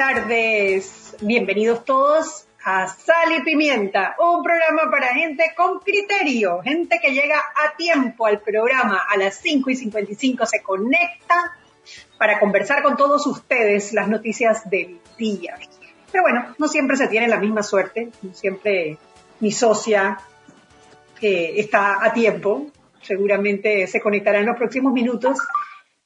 Tardes, bienvenidos todos a Sal y Pimienta, un programa para gente con criterio, gente que llega a tiempo al programa, a las 5 y 55 se conecta para conversar con todos ustedes las noticias del día. Pero bueno, no siempre se tiene la misma suerte, no siempre mi socia eh, está a tiempo, seguramente se conectará en los próximos minutos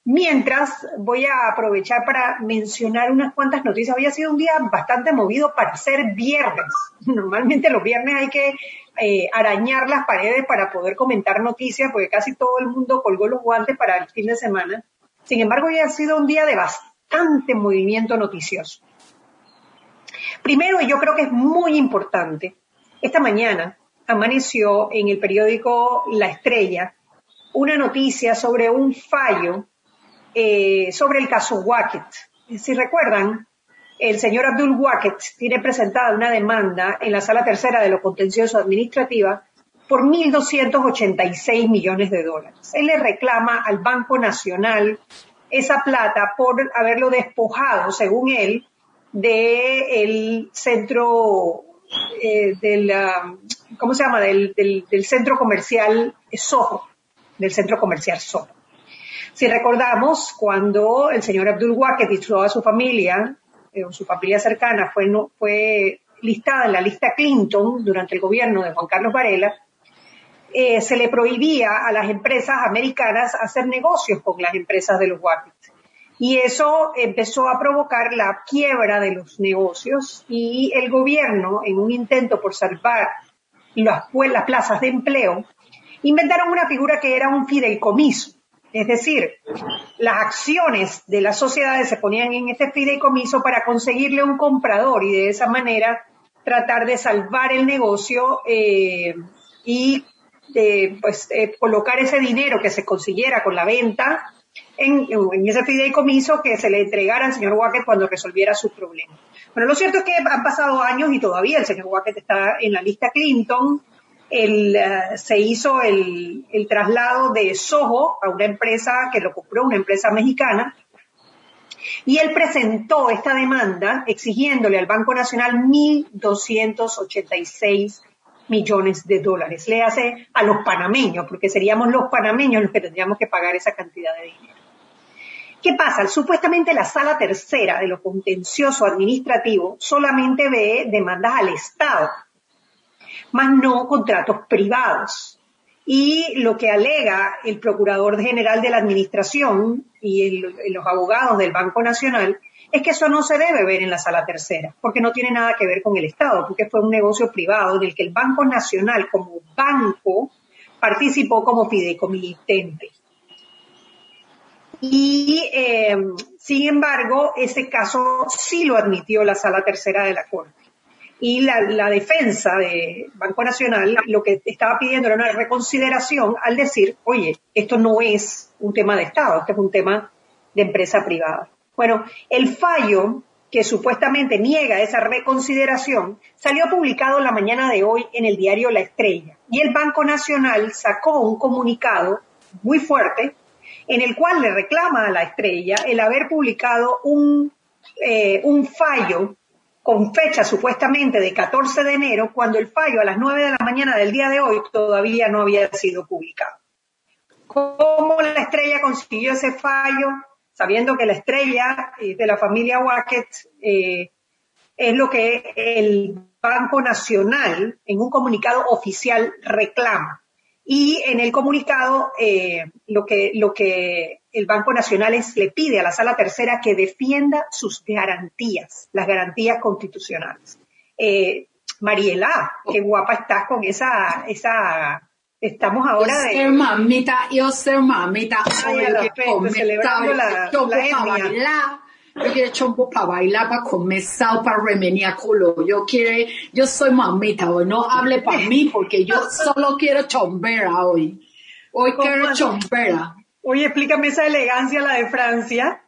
Mientras, voy a aprovechar para mencionar unas cuantas noticias. Hoy ha sido un día bastante movido para ser viernes. Normalmente los viernes hay que eh, arañar las paredes para poder comentar noticias, porque casi todo el mundo colgó los guantes para el fin de semana. Sin embargo, hoy ha sido un día de bastante movimiento noticioso. Primero, y yo creo que es muy importante, esta mañana amaneció en el periódico La Estrella una noticia sobre un fallo eh, sobre el caso Wackett. Si recuerdan, el señor Abdul Wackett tiene presentada una demanda en la sala tercera de lo contencioso administrativa por 1.286 millones de dólares. Él le reclama al Banco Nacional esa plata por haberlo despojado, según él, del centro eh, del, ¿cómo se llama? Del, del centro comercial Soho, del centro comercial Soho. Si recordamos, cuando el señor Abdul Waqet y toda su familia, eh, su familia cercana, fue, listada en la lista Clinton durante el gobierno de Juan Carlos Varela, eh, se le prohibía a las empresas americanas hacer negocios con las empresas de los Wackett. Y eso empezó a provocar la quiebra de los negocios y el gobierno, en un intento por salvar las, las plazas de empleo, inventaron una figura que era un fideicomiso. Es decir, las acciones de las sociedades se ponían en este fideicomiso para conseguirle un comprador y de esa manera tratar de salvar el negocio eh, y eh, pues eh, colocar ese dinero que se consiguiera con la venta en, ese fideicomiso que se le entregara al señor Wackett cuando resolviera sus problemas. Bueno, lo cierto es que han pasado años y todavía el señor Wackett está en la lista Clinton, eh, se hizo el, el, traslado de Soho a una empresa que lo compró, una empresa mexicana, y él presentó esta demanda exigiéndole al Banco Nacional 1.286 millones de dólares. Le hace a los panameños, porque seríamos los panameños los que tendríamos que pagar esa cantidad de dinero. ¿Qué pasa? Supuestamente la sala tercera de lo contencioso administrativo solamente ve demandas al Estado más no contratos privados. Y lo que alega el Procurador General de la Administración y los abogados del Banco Nacional es que eso no se debe ver en la sala tercera, porque no tiene nada que ver con el Estado, porque fue un negocio privado en el que el Banco Nacional como banco participó como fideicomitente. Y, eh, sin embargo, ese caso sí lo admitió la sala tercera de la Corte y la, defensa de Banco Nacional lo que estaba pidiendo era una reconsideración al decir, oye, esto no es un tema de Estado, esto es un tema de empresa privada. Bueno, el fallo que supuestamente niega esa reconsideración salió publicado la mañana de hoy en el diario La Estrella y el Banco Nacional sacó un comunicado muy fuerte en el cual le reclama a La Estrella el haber publicado un, eh, un fallo con fecha supuestamente de 14 de enero, cuando el fallo a las 9 de la mañana del día de hoy todavía no había sido publicado. ¿Cómo la estrella consiguió ese fallo? Sabiendo que la estrella de la familia Wackett eh, es lo que el Banco Nacional en un comunicado oficial reclama. Y en el comunicado eh, lo que lo que el Banco Nacional le pide a la Sala Tercera que defienda sus garantías, las garantías constitucionales. Eh, Mariela, qué guapa estás con esa, esa, estamos ahora yo de... Ser mamita, yo ser mamita, Ay, la fe, comer celebrando la- chombo la pa' etnia. bailar. Yo quiero chombo para bailar, para comer sal, para remeniar culo. Yo quiero, yo soy mamita hoy, no hable para mí porque yo solo quiero chombera hoy. Hoy ¿Cómo quiero chombera. Oye, explícame esa elegancia, la de Francia.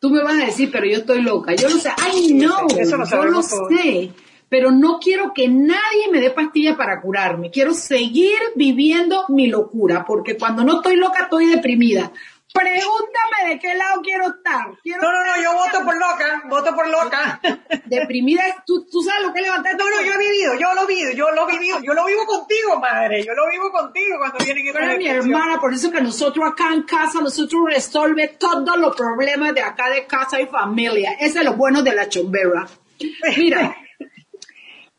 Tú me vas a decir, pero yo estoy loca. Yo lo sé. Ay, no, Eso lo yo lo sé. Pero no quiero que nadie me dé pastillas para curarme. Quiero seguir viviendo mi locura, porque cuando no estoy loca estoy deprimida. Pregúntame de qué lado quiero estar. Quiero No, no, no, yo voto por loca, voto por loca. deprimida. ¿Tú, tú sabes lo que levantar. No, no, yo vivido, yo lo he vivido, yo lo vivido, yo lo vivo contigo, madre, yo lo vivo contigo cuando vienen esas mi hermana, por eso que nosotros acá en casa, nosotros resolve todos los problemas de acá de casa y familia. Ese es lo bueno de la chombera. Mira,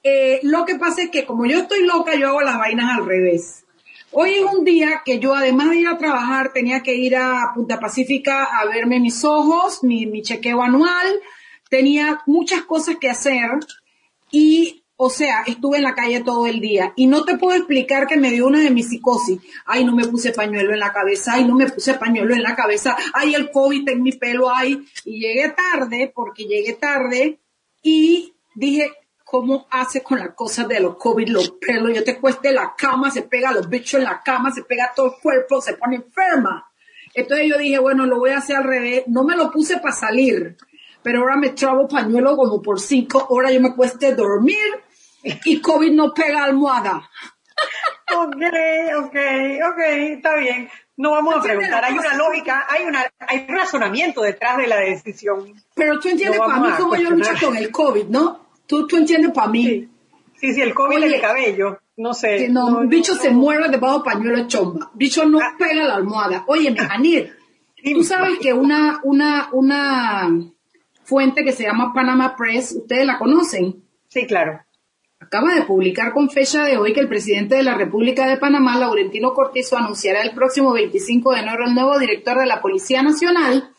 eh, lo que pasa es que como yo estoy loca, yo hago las vainas al revés. Hoy es un día que yo, además de ir a trabajar, tenía que ir a Punta Pacífica a verme mis ojos, mi, mi chequeo anual, tenía muchas cosas que hacer y, o sea, estuve en la calle todo el día y no te puedo explicar que me dio una de mis psicosis. Ay, no me puse pañuelo en la cabeza, ay, no me puse pañuelo en la cabeza, ay, el COVID en mi pelo, ay, y llegué tarde porque llegué tarde y dije, ¿cómo hace con las cosas de los COVID, los pelos? Yo te cueste la cama, se pega los bichos en la cama, se pega todo el cuerpo, se pone enferma. Entonces yo dije, bueno, lo voy a hacer al revés. No me lo puse para salir, pero ahora me trabo pañuelo como por cinco horas, yo me cueste dormir y COVID no pega almohada. Ok, ok, ok, está bien. No vamos a preguntar, hay una lógica, hay una, hay razonamiento detrás de la decisión. Pero tú entiendes No para mí cómo yo lucho con el COVID, ¿no? Tú, tú entiendes para mí. Sí, sí, sí, el COVID Oye, del cabello, no sé. Que no, un bicho se muere debajo de pañuelo de chomba. Bicho no Ah. pega la almohada. Oye, Anir, tú sabes que una, una, una fuente que se llama Panama Press, ustedes la conocen, Sí, claro. Acaba de publicar con fecha de hoy que el presidente de la República de Panamá, Laurentino Cortizo, anunciará el próximo 25 de enero el nuevo director de la Policía Nacional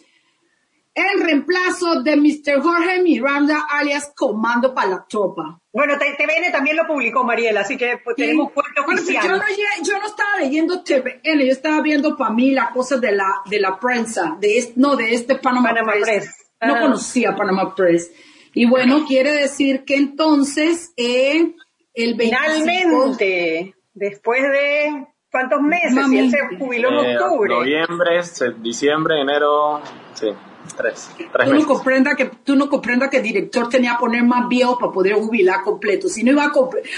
en reemplazo de Mr. Jorge Miranda, alias Comando para la Tropa. Bueno, TVN también lo publicó, Mariela, así que pues, tenemos fuerte Bueno, pues yo, no, yo no estaba leyendo TVN, yo estaba viendo para mí las cosas de la, de la prensa, de este, no, de este Panama, Panama Press. Press. No Ajá. conocía Panama Press. Y bueno, quiere decir que entonces eh, el 25... Finalmente, después de cuántos meses, y él se Mami. jubiló en Eh, octubre. Noviembre, diciembre, enero, sí, tres, tres Tú no meses. comprendas que tú no comprendas que el director tenía que poner más viejo para poder jubilar completo. Si no iba a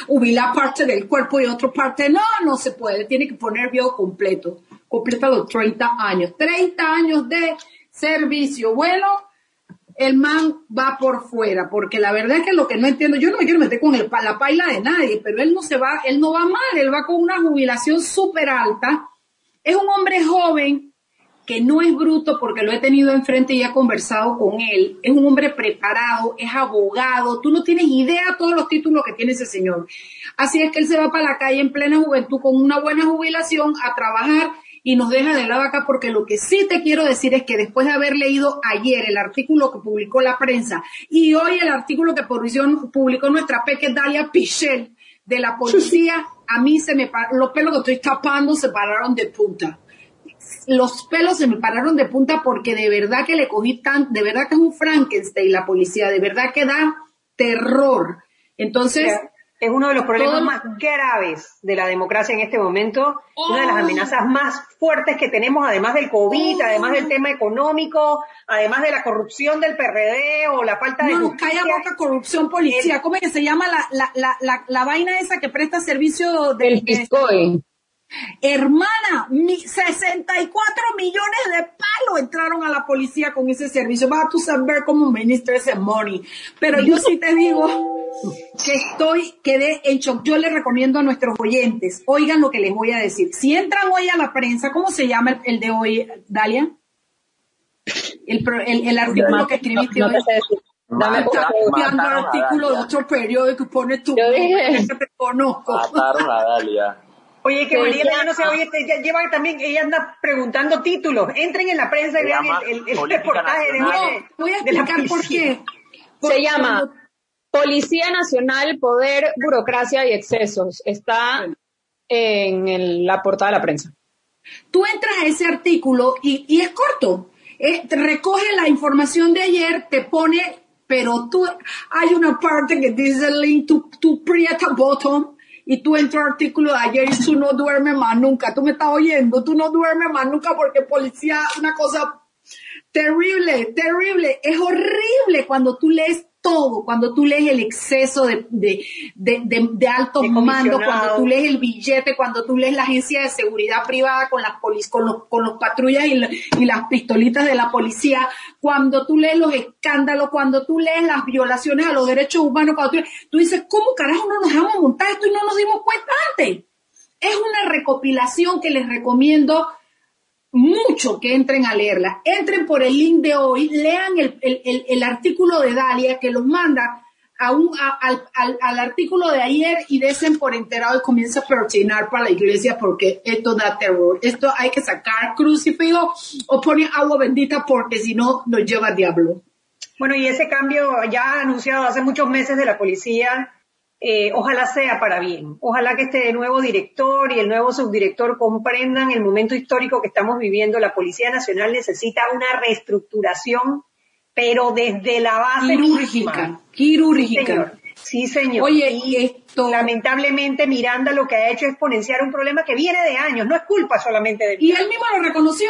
jubilar parte del cuerpo y otra parte, no, no se puede. Tiene que poner viejo completo. Completa los 30 años. 30 años de servicio. Bueno, el man va por fuera, porque la verdad es que lo que no entiendo, yo no me quiero meter con el, la paila de nadie, pero él no se va, él no va mal, él va con una jubilación súper alta. Es un hombre joven que no es bruto porque lo he tenido enfrente y he conversado con él. Es un hombre preparado, es abogado. Tú no tienes idea de todos los títulos que tiene ese señor. Así es que él se va para la calle en plena juventud con una buena jubilación a trabajar y nos deja de lado acá porque lo que sí te quiero decir es que después de haber leído ayer el artículo que publicó la prensa y hoy el artículo que publicó, publicó nuestra peque Dalia Pichel de la policía, a mí se me los pelos que estoy tapando se pararon de punta. Los pelos se me pararon de punta porque de verdad que le cogí tan, de verdad que es un Frankenstein la policía, de verdad que da terror. Entonces, Es uno de los problemas todo- más graves de la democracia en este momento, una de las Oh. amenazas más fuertes que tenemos, además del COVID, Oh. además del tema económico, además de la corrupción del PRD o la falta de no, justicia. calla boca corrupción policía. ¿Cómo es que se llama la, la, la, la, la vaina esa que presta servicio de, El Piscoe. Hermana, mi, 64 millones de palos entraron a la policía con ese servicio. Va a tú saber cómo ministra ese money. Pero yo sí te digo que estoy, quedé en shock. Yo le recomiendo a nuestros oyentes, oigan lo que les voy a decir. Si entran hoy a la prensa, ¿cómo se llama el, el de hoy, Dalia? El, pro- el, el artículo que escribiste No hoy. Dame favor. Copiando a artículo de otro periódico y pone tu Yo dije- que te conozco. Mataron a Dalia. Oye, que Se Mariela, yo no llama- sé, oye, te- ya llevan también, ella anda preguntando títulos. Entren en la prensa y Se vean el, el- el reportaje de. No, voy a explicar por policía. qué. Porque Se llama Policía Nacional, Poder, Burocracia y Excesos. Está en el- la portada de la prensa. Tú entras a ese artículo y, y es corto. Eh, te recoge la información de ayer, te pone, pero tú, hay una parte que dice link, tú, tú aprieta bottom y tú entras al artículo de ayer y tú no duermes más nunca. Tú me estás oyendo, tú no duermes más nunca porque policía, una cosa terrible, terrible. Es horrible cuando tú lees todo, cuando tú lees el exceso de, de, de, de, de altos mandos, cuando tú lees el billete, cuando tú lees la agencia de seguridad privada con las polis, con los, con los patrullas y, la- y las pistolitas de la policía, cuando tú lees los escándalos, cuando tú lees las violaciones a los derechos humanos, cuando tú, tú dices, ¿cómo carajo no nos dejamos montar esto y no nos dimos cuenta antes? Es una recopilación que les recomiendo mucho que entren a leerla. Entren por el link de hoy, lean el, el- el- artículo de Dalia que los manda a un, a- al, al- al artículo de ayer y desen por enterado y comienza a persinar para la iglesia porque esto da terror. Esto hay que sacar crucifijo o poner agua bendita porque si no nos lleva al diablo. Bueno, y ese cambio ya anunciado hace muchos meses de la policía, eh, ojalá sea para bien. Ojalá que este nuevo director y el nuevo subdirector comprendan el momento histórico que estamos viviendo. La Policía Nacional necesita una reestructuración, pero desde la base Quirúrgica, misma. Sí, quirúrgica. señor. Sí, señor. Oye, y esto... Lamentablemente Miranda lo que ha hecho es exponenciar un problema que viene de años, no es culpa solamente de Y él mismo lo reconoció.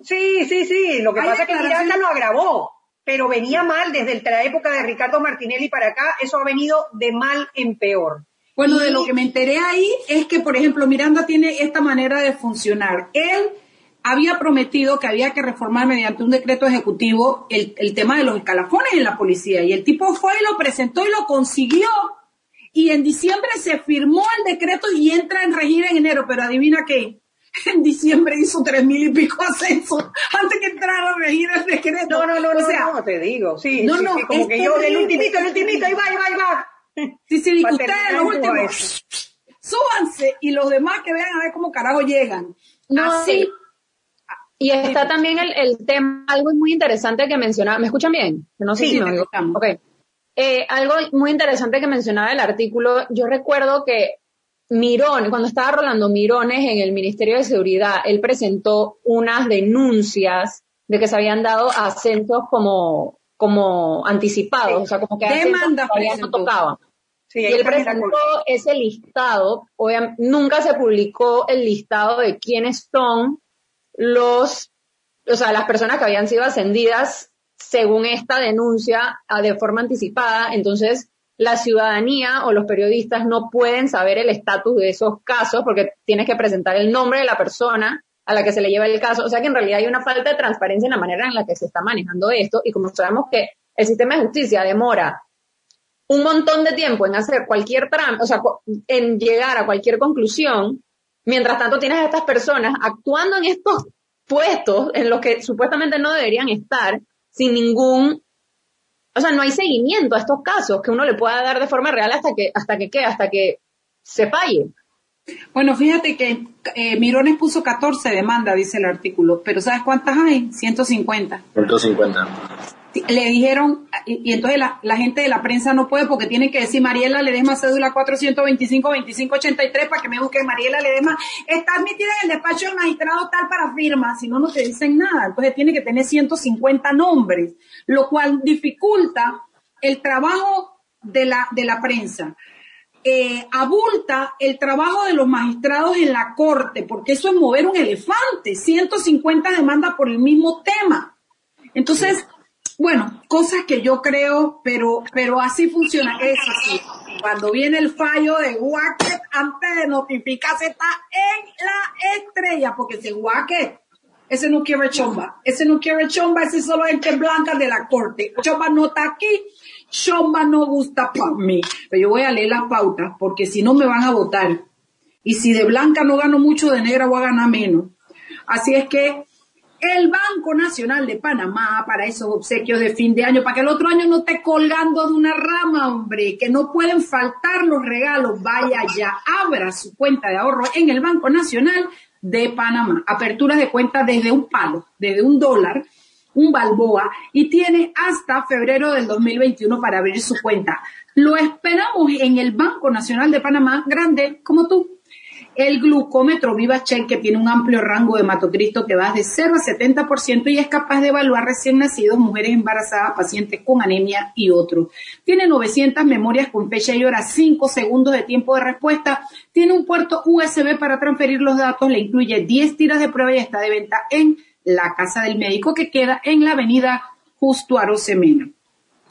Sí, sí, sí. Lo que Hay pasa es que Miranda lo agravó, pero venía mal desde la época de Ricardo Martinelli para acá. Eso ha venido de mal en peor. Bueno, Y- de lo que me enteré ahí es que, por ejemplo, Miranda tiene esta manera de funcionar. Él había prometido que había que reformar mediante un decreto ejecutivo el, el tema de los escalafones en la policía. Y el tipo fue y lo presentó y lo consiguió. Y en diciembre se firmó el decreto y entra en regir en enero. Pero adivina qué. En diciembre hizo tres mil y pico ascensos antes que entrara a regir el decreto. No, no, no, o no, sea, no, te digo. Sí, no, sí, no, sí, como es que yo, el terrible. ultimito, el ultimito, ahí va, ahí va, ahí va. Sí, sí, a ustedes los últimos, súbanse y los demás que vean a ver cómo carajo llegan. No, Así, Y está también el, el tema, algo muy interesante que mencionaba, ¿me escuchan bien? No sé Sí, si me oigo. escuchamos. Ok. Eh, algo muy interesante que mencionaba el artículo, yo recuerdo que Mirón, cuando estaba Rolando Mirones en el Ministerio de Seguridad, él presentó unas denuncias de que se habían dado ascensos como, como anticipados, o sea, como que Demandas todavía no tocaban. Sí, Y él presentó ese listado, obviamente, nunca se publicó el listado de quiénes son los, o sea, las personas que habían sido ascendidas según esta denuncia a- de forma anticipada. Entonces, la ciudadanía o los periodistas no pueden saber el estatus de esos casos porque tienes que presentar el nombre de la persona a la que se le lleva el caso. O sea que en realidad hay una falta de transparencia en la manera en la que se está manejando esto y como sabemos que el sistema de justicia demora un montón de tiempo en hacer cualquier trámite, o sea, en llegar a cualquier conclusión, mientras tanto tienes a estas personas actuando en estos puestos en los que supuestamente no deberían estar sin ningún, o sea, no hay seguimiento a estos casos que uno le pueda dar de forma real hasta que, hasta que qué, hasta que se falle. Bueno, fíjate que eh, Mirones puso 14 demandas, dice el artículo, pero ¿sabes cuántas hay? 150. 150. Le dijeron, y, entonces la, gente de la prensa no puede porque tiene que decir Mariela Ledesma cédula 425-2583 para que me busque Mariela Ledesma. Está admitida en el despacho del magistrado tal para firma, si no, no te dicen nada. Entonces tiene que tener 150 nombres, lo cual dificulta el trabajo de la, de la prensa. Eh, abulta el trabajo de los magistrados en la corte, porque eso es mover un elefante, 150 demandas por el mismo tema. Entonces, bueno, cosas que yo creo, pero, pero así funciona. Eso sí, cuando viene el fallo de Wacket, antes de notificarse está en la estrella, porque ese Wacket, ese no quiere chomba, ese no quiere chomba, ese solo gente blanca de la corte. Chomba no está aquí, chomba no gusta para mí. Pero yo voy a leer las pautas, porque si no me van a votar. Y si de blanca no gano mucho, de negra voy a ganar menos. Así es que el Banco Nacional de Panamá para esos obsequios de fin de año, para que el otro año no esté colgando de una rama, hombre, que no pueden faltar los regalos. Vaya ya, abra su cuenta de ahorro en el Banco Nacional de Panamá. Aperturas de cuenta desde un palo, desde un dólar. un Balboa, y tiene hasta febrero del 2021 para abrir su cuenta. Lo esperamos en el Banco Nacional de Panamá, grande como tú. El glucómetro VivaCheck, que tiene un amplio rango de hematocristo que va de 0 a 70% y es capaz de evaluar recién nacidos, mujeres embarazadas, pacientes con anemia y otros. Tiene 900 memorias con fecha y hora, 5 segundos de tiempo de respuesta. Tiene un puerto USB para transferir los datos, le incluye 10 tiras de prueba y está de venta en la casa del médico que queda en la avenida Justo Arosemena.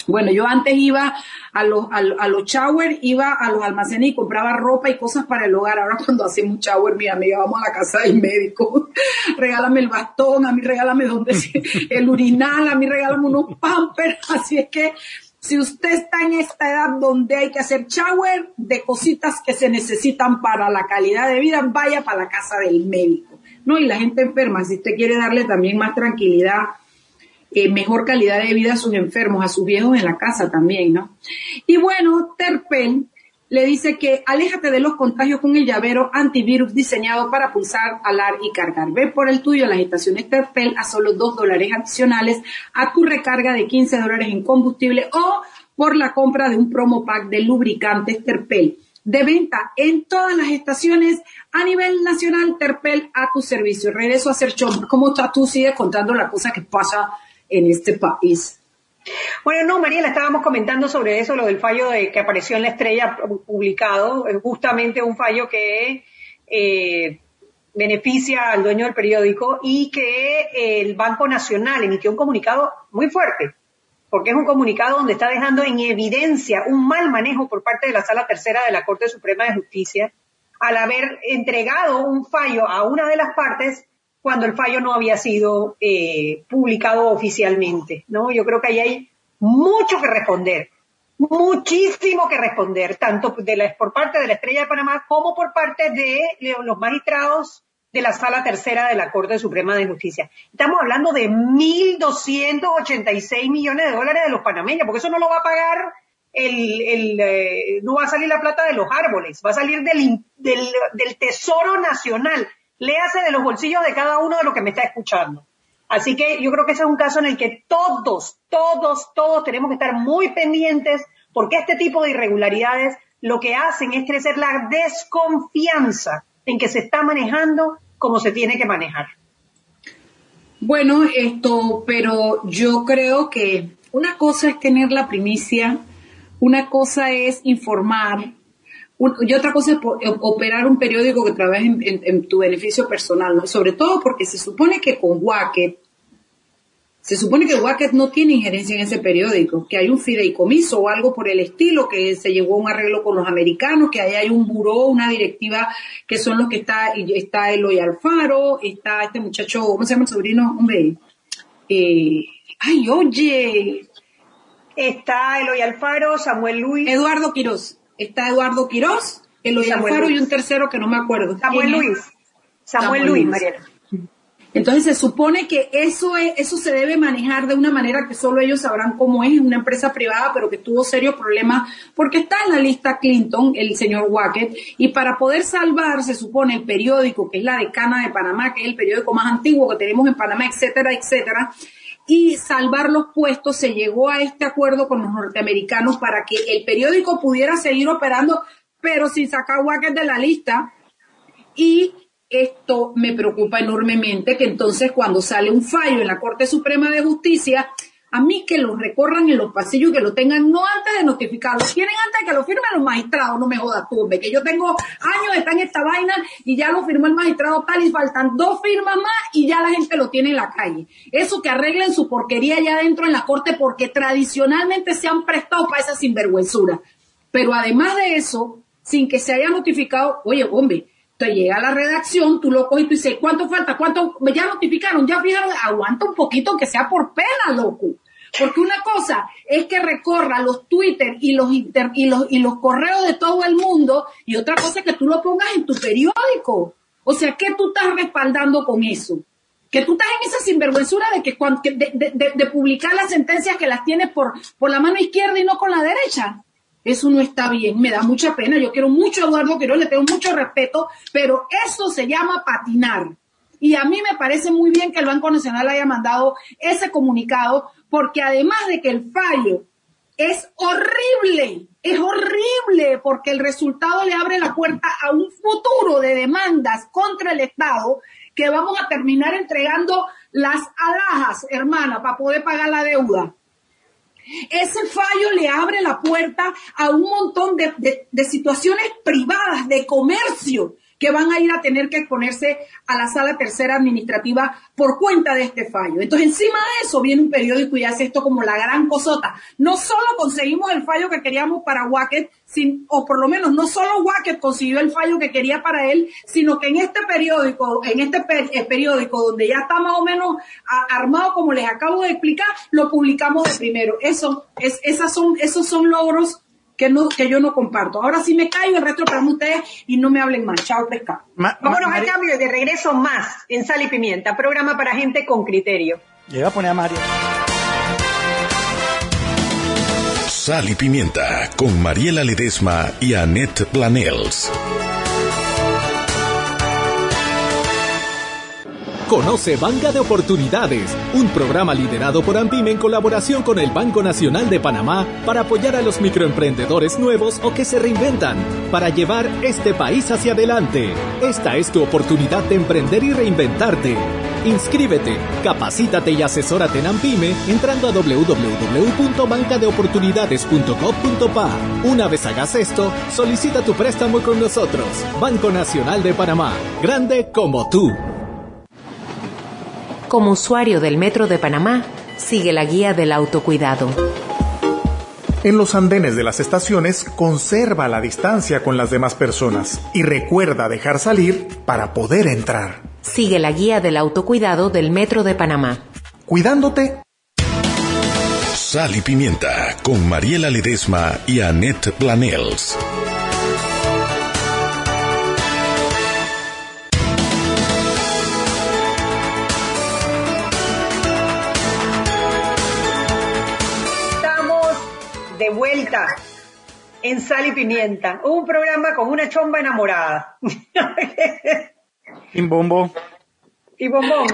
Bueno, yo antes iba a los, a, los shower, iba a los almacenes y compraba ropa y cosas para el hogar. Ahora cuando hacemos shower, mi amiga, vamos a la casa del médico. regálame el bastón, a mí regálame donde el urinal, a mí regálame unos pampers. Así es que si usted está en esta edad donde hay que hacer shower de cositas que se necesitan para la calidad de vida, vaya para la casa del médico. No, y la gente enferma, si usted quiere darle también más tranquilidad eh, mejor calidad de vida a sus enfermos, a sus viejos en la casa también, ¿no? Y bueno, Terpel le dice que aléjate de los contagios con el llavero antivirus diseñado para pulsar, alar y cargar. Ve por el tuyo las estaciones Terpel a solo 2 dólares adicionales a tu recarga de 15 dólares en combustible o por la compra de un promo pack de lubricantes Terpel. De venta en todas las estaciones a nivel nacional, Terpel a tu servicio. Regreso a hacer chompa. ¿Cómo está tú? Sigues contando la cosa que pasa en este país. Bueno, no, Mariela, estábamos comentando sobre eso, lo del fallo de, que apareció en la estrella publicado, justamente un fallo que eh, beneficia al dueño del periódico y que el Banco Nacional emitió un comunicado muy fuerte, porque es un comunicado donde está dejando en evidencia un mal manejo por parte de la Sala Tercera de la Corte Suprema de Justicia al haber entregado un fallo a una de las partes cuando el fallo no había sido eh, publicado oficialmente, ¿no? Yo creo que ahí hay mucho que responder, muchísimo que responder, tanto por parte de la Estrella de Panamá como por parte de los magistrados de la Sala Tercera de la Corte Suprema de Justicia. Estamos hablando de 1.286 millones de dólares de los panameños, porque eso no lo va a pagar el, el eh, no va a salir la plata de los árboles, va a salir del, del, del Tesoro Nacional léase de los bolsillos de cada uno de los que me está escuchando. Así que yo creo que ese es un caso en el que todos, todos, todos tenemos que estar muy pendientes porque este tipo de irregularidades lo que hacen es crecer la desconfianza en que se está manejando como se tiene que manejar. Bueno, esto, pero yo creo que una cosa es tener la primicia, una cosa es informar, y otra cosa es operar un periódico que trabaje en, tu beneficio personal, ¿no? Sobre todo porque se supone que con Wacket, se supone que Wacket no tiene injerencia en ese periódico, que hay un fideicomiso o algo por el estilo, que se llegó a un arreglo con los americanos, que ahí hay un buró, una directiva, que son los que está, está Eloy Alfaro, está este muchacho, ¿cómo se llama el sobrino? Hombre, eh, ay, oye. Está Eloy Alfaro, Samuel Luis. Eduardo Quiroz está Eduardo Quiroz, Eloy Alfaro y un tercero que no me acuerdo. Samuel Luis. Samuel, Luis, Mariela. Entonces se supone que eso es, eso se debe manejar de una manera que solo ellos sabrán cómo es, una empresa privada, pero que tuvo serios problemas porque está en la lista Clinton, el señor Wackett, y para poder salvar, se supone, el periódico, que es la decana de Panamá, que es el periódico más antiguo que tenemos en Panamá, etcétera, etcétera, y salvar los puestos, se llegó a este acuerdo con los norteamericanos para que el periódico pudiera seguir operando, pero sin sacar Wacker de la lista. Y esto me preocupa enormemente, que entonces cuando sale un fallo en la Corte Suprema de Justicia, a mí que lo recorran en los pasillos, que lo tengan no antes de notificarlo, quieren antes de que lo firmen los magistrados, no me jodas tú, que yo tengo años estar en esta vaina y ya lo firmó el magistrado tal y faltan dos firmas más y ya la gente lo tiene en la calle. Eso que arreglen su porquería ya dentro en la corte porque tradicionalmente se han prestado para esa sinvergüenzura. Pero además de eso, sin que se haya notificado, oye, hombre, te llega a la redacción, tú lo coges y tú dices, ¿cuánto falta? ¿Cuánto? Ya notificaron, ya fijaron, aguanta un poquito que sea por pena, loco. Porque una cosa es que recorra los Twitter y los, inter, y los, y los correos de todo el mundo y otra cosa es que tú lo pongas en tu periódico. O sea, ¿qué tú estás respaldando con eso? Que tú estás en esa sinvergüenzura de que, de, de, de, publicar las sentencias que las tienes por, por la mano izquierda y no con la derecha. Eso no está bien, me da mucha pena. Yo quiero mucho a Eduardo Quiroz, le tengo mucho respeto, pero eso se llama patinar. Y a mí me parece muy bien que el Banco Nacional haya mandado ese comunicado, porque además de que el fallo es horrible, es horrible, porque el resultado le abre la puerta a un futuro de demandas contra el Estado que vamos a terminar entregando las alhajas, hermana, para poder pagar la deuda. Ese fallo le abre la puerta a un montón de, de situaciones privadas, de comercio, que van a ir a tener que exponerse a la sala tercera administrativa por cuenta de este fallo. Entonces, encima de eso viene un periódico y hace esto como la gran cosota. No solo conseguimos el fallo que queríamos para Wackett, o por lo menos no solo Wackett consiguió el fallo que quería para él, sino que en este periódico, en este eh, periódico donde ya está más o menos armado como les acabo de explicar, lo publicamos de primero. Eso, es, esas son, esos son logros que, no, que yo no comparto. Ahora sí me caigo, el resto para ustedes y no me hablen más. Chao, pescado. Vámonos al cambio de regreso más en Sal y Pimienta, programa para gente con criterio. Llega a poner a Mario. Sal y Pimienta con Mariela Ledesma y Annette Planels. Conoce Banca de Oportunidades, un programa liderado por AMPIME en colaboración con el Banco Nacional de Panamá para apoyar a los microemprendedores nuevos o que se reinventan, para llevar este país hacia adelante. Esta es tu oportunidad de emprender y reinventarte. Inscríbete, capacítate y asesórate en AMPIME entrando a www.bancadeoportunidades.gov.pa. Una vez hagas esto, solicita tu préstamo con nosotros. Banco Nacional de Panamá, grande como tú. Como usuario del Metro de Panamá, sigue la guía del autocuidado. En los andenes de las estaciones, conserva la distancia con las demás personas y recuerda dejar salir para poder entrar. Sigue la guía del autocuidado del Metro de Panamá. Cuidándote. Sal y Pimienta con Mariela Ledesma y Annette Planels. De vuelta en Sal y Pimienta, un programa con una chomba enamorada. y bombo. Y bombón.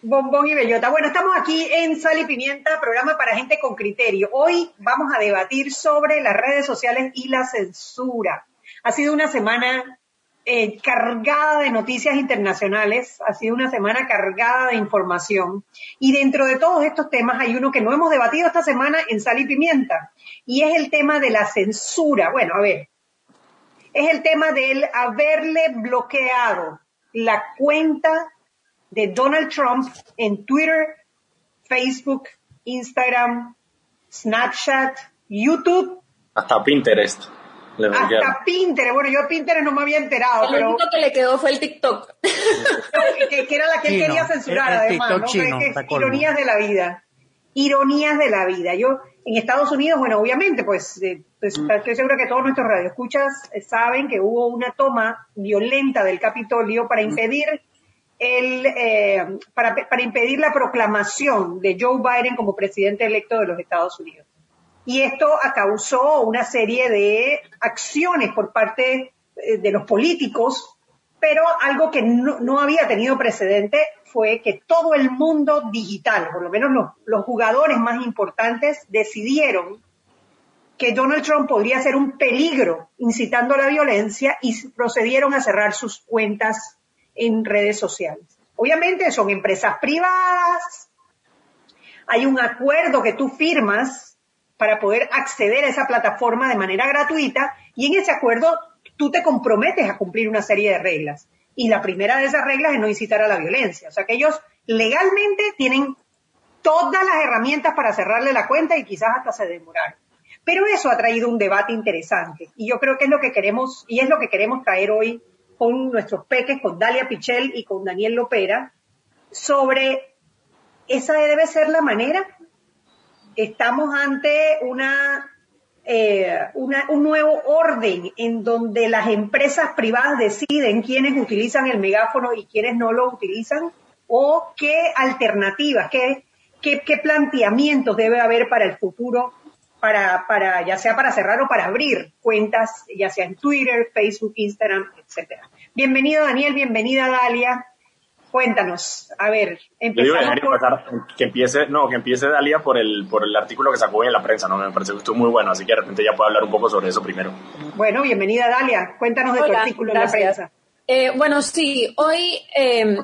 Bombón y bellota. Bueno, estamos aquí en Sal y Pimienta, programa para gente con criterio. Hoy vamos a debatir sobre las redes sociales y la censura. Ha sido una semana eh, cargada de noticias internacionales, ha sido una semana cargada de información. Y dentro de todos estos temas hay uno que no hemos debatido esta semana en Sal y Pimienta, y es el tema de la censura. Bueno, a ver, es el tema del haberle bloqueado la cuenta de Donald Trump en Twitter, Facebook, Instagram, Snapchat, YouTube. Hasta Pinterest. Hasta Pinterest. Bueno, yo Pinterest no me había enterado. Lo único que le quedó fue el TikTok. que, era la que él quería censurar, además. ¿no? ironías de la vida. Ironías de la vida. Yo, en Estados Unidos, bueno, obviamente, pues, eh, pues mm. estoy segura que todos nuestros radioescuchas eh, saben que hubo una toma violenta del Capitolio para mm. impedir el, eh, para, para impedir la proclamación de Joe Biden como presidente electo de los Estados Unidos y esto causó una serie de acciones por parte eh, de los políticos, pero algo que no, había tenido precedente fue que todo el mundo digital, por lo menos los, los jugadores más importantes, decidieron que Donald Trump podría ser un peligro incitando a la violencia y procedieron a cerrar sus cuentas en redes sociales. Obviamente son empresas privadas, hay un acuerdo que tú firmas para poder acceder a esa plataforma de manera gratuita y en ese acuerdo tú te comprometes a cumplir una serie de reglas. Y la primera de esas reglas es no incitar a la violencia. O sea que ellos legalmente tienen todas las herramientas para cerrarle la cuenta y quizás hasta se demorar. Pero eso ha traído un debate interesante y yo creo que es lo que queremos y es lo que queremos traer hoy con nuestros peques, con Dalia Pichel y con Daniel Lopera, sobre esa debe ser la manera estamos ante una, eh, un nuevo orden en donde las empresas privadas deciden quiénes utilizan el megáfono y quiénes no lo utilizan, o qué alternativas, qué, qué, qué planteamientos debe haber para el futuro, para, para, ya sea para cerrar o para abrir cuentas, ya sea en Twitter, Facebook, Instagram, etcétera. Bienvenido Daniel, bienvenida Dalia. Cuéntanos, a ver, empezamos que empiece, no, que empiece Dalia por el, por el artículo que sacó hoy en la prensa, ¿no? Me parece que estuvo muy bueno, así que de repente ya puedo hablar un poco sobre eso primero. Bueno, bienvenida Dalia, cuéntanos de tu artículo en la prensa. Eh, bueno, sí, hoy eh,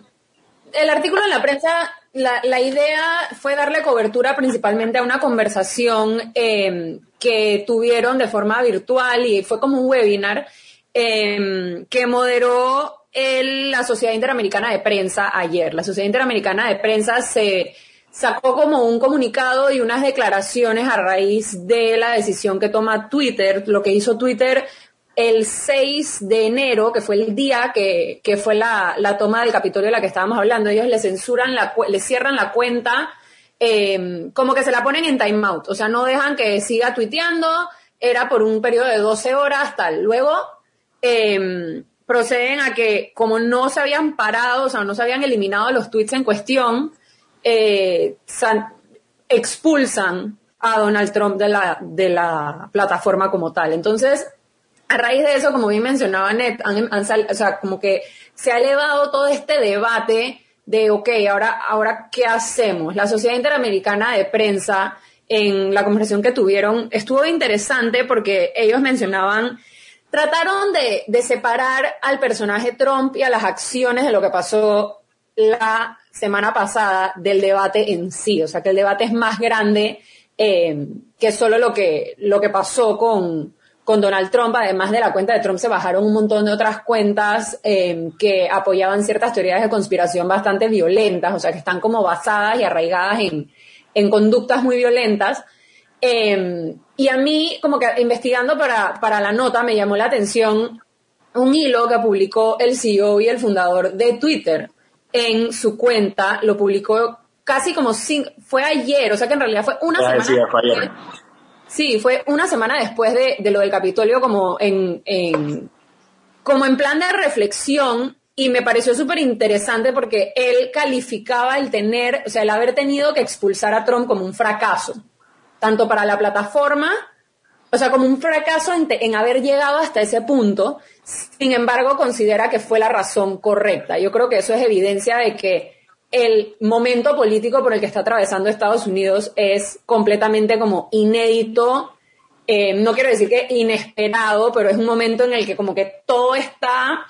el artículo en la prensa, la, la, idea fue darle cobertura principalmente a una conversación eh, que tuvieron de forma virtual y fue como un webinar que moderó la Sociedad Interamericana de Prensa ayer. La Sociedad Interamericana de Prensa se sacó como un comunicado y unas declaraciones a raíz de la decisión que toma Twitter. Lo que hizo Twitter el 6 de enero, que fue el día que, fue la, toma del Capitolio de la que estábamos hablando, ellos le censuran, la, le cierran la cuenta, em, como que se la ponen en timeout, o sea, no dejan que siga tuiteando, era por un periodo de 12 horas, tal. Luego, eh, proceden a que como no se habían parado, o sea, no se habían eliminado los tweets en cuestión, eh, expulsan a Donald Trump de la, de la plataforma como tal. Entonces, a raíz de eso, como bien mencionaba Ned, o sea, como que se ha elevado todo este debate de, ok, ahora, ahora, ¿qué hacemos? La Sociedad Interamericana de Prensa, en la conversación que tuvieron, estuvo interesante porque ellos mencionaban Trataron de, separar al personaje Trump y a las acciones de lo que pasó la semana pasada del debate en sí. O sea, que el debate es más grande eh, que solo lo que, lo que pasó con, con Donald Trump. Además de la cuenta de Trump, se bajaron un montón de otras cuentas eh, que apoyaban ciertas teorías de conspiración bastante violentas, o sea, que están como basadas y arraigadas en, en conductas muy violentas. Eh, y a mí, como que investigando para, para la nota, me llamó la atención un hilo que publicó el CEO y el fundador de Twitter en su cuenta, lo publicó casi como cinco, fue ayer, o sea que en realidad fue una semana. Sí, fue ayer. Sí, fue una semana después de, de lo del Capitolio, como en, en, como en plan de reflexión, y me pareció súper interesante porque él calificaba el tener, o sea, el haber tenido que expulsar a Trump como un fracaso tanto para la plataforma, o sea, como un fracaso en, haber llegado hasta ese punto, sin embargo, considera que fue la razón correcta. Yo creo que eso es evidencia de que el momento político por el que está atravesando Estados Unidos es completamente como inédito, eh, no quiero decir que inesperado, pero es un momento en el que como que todo está,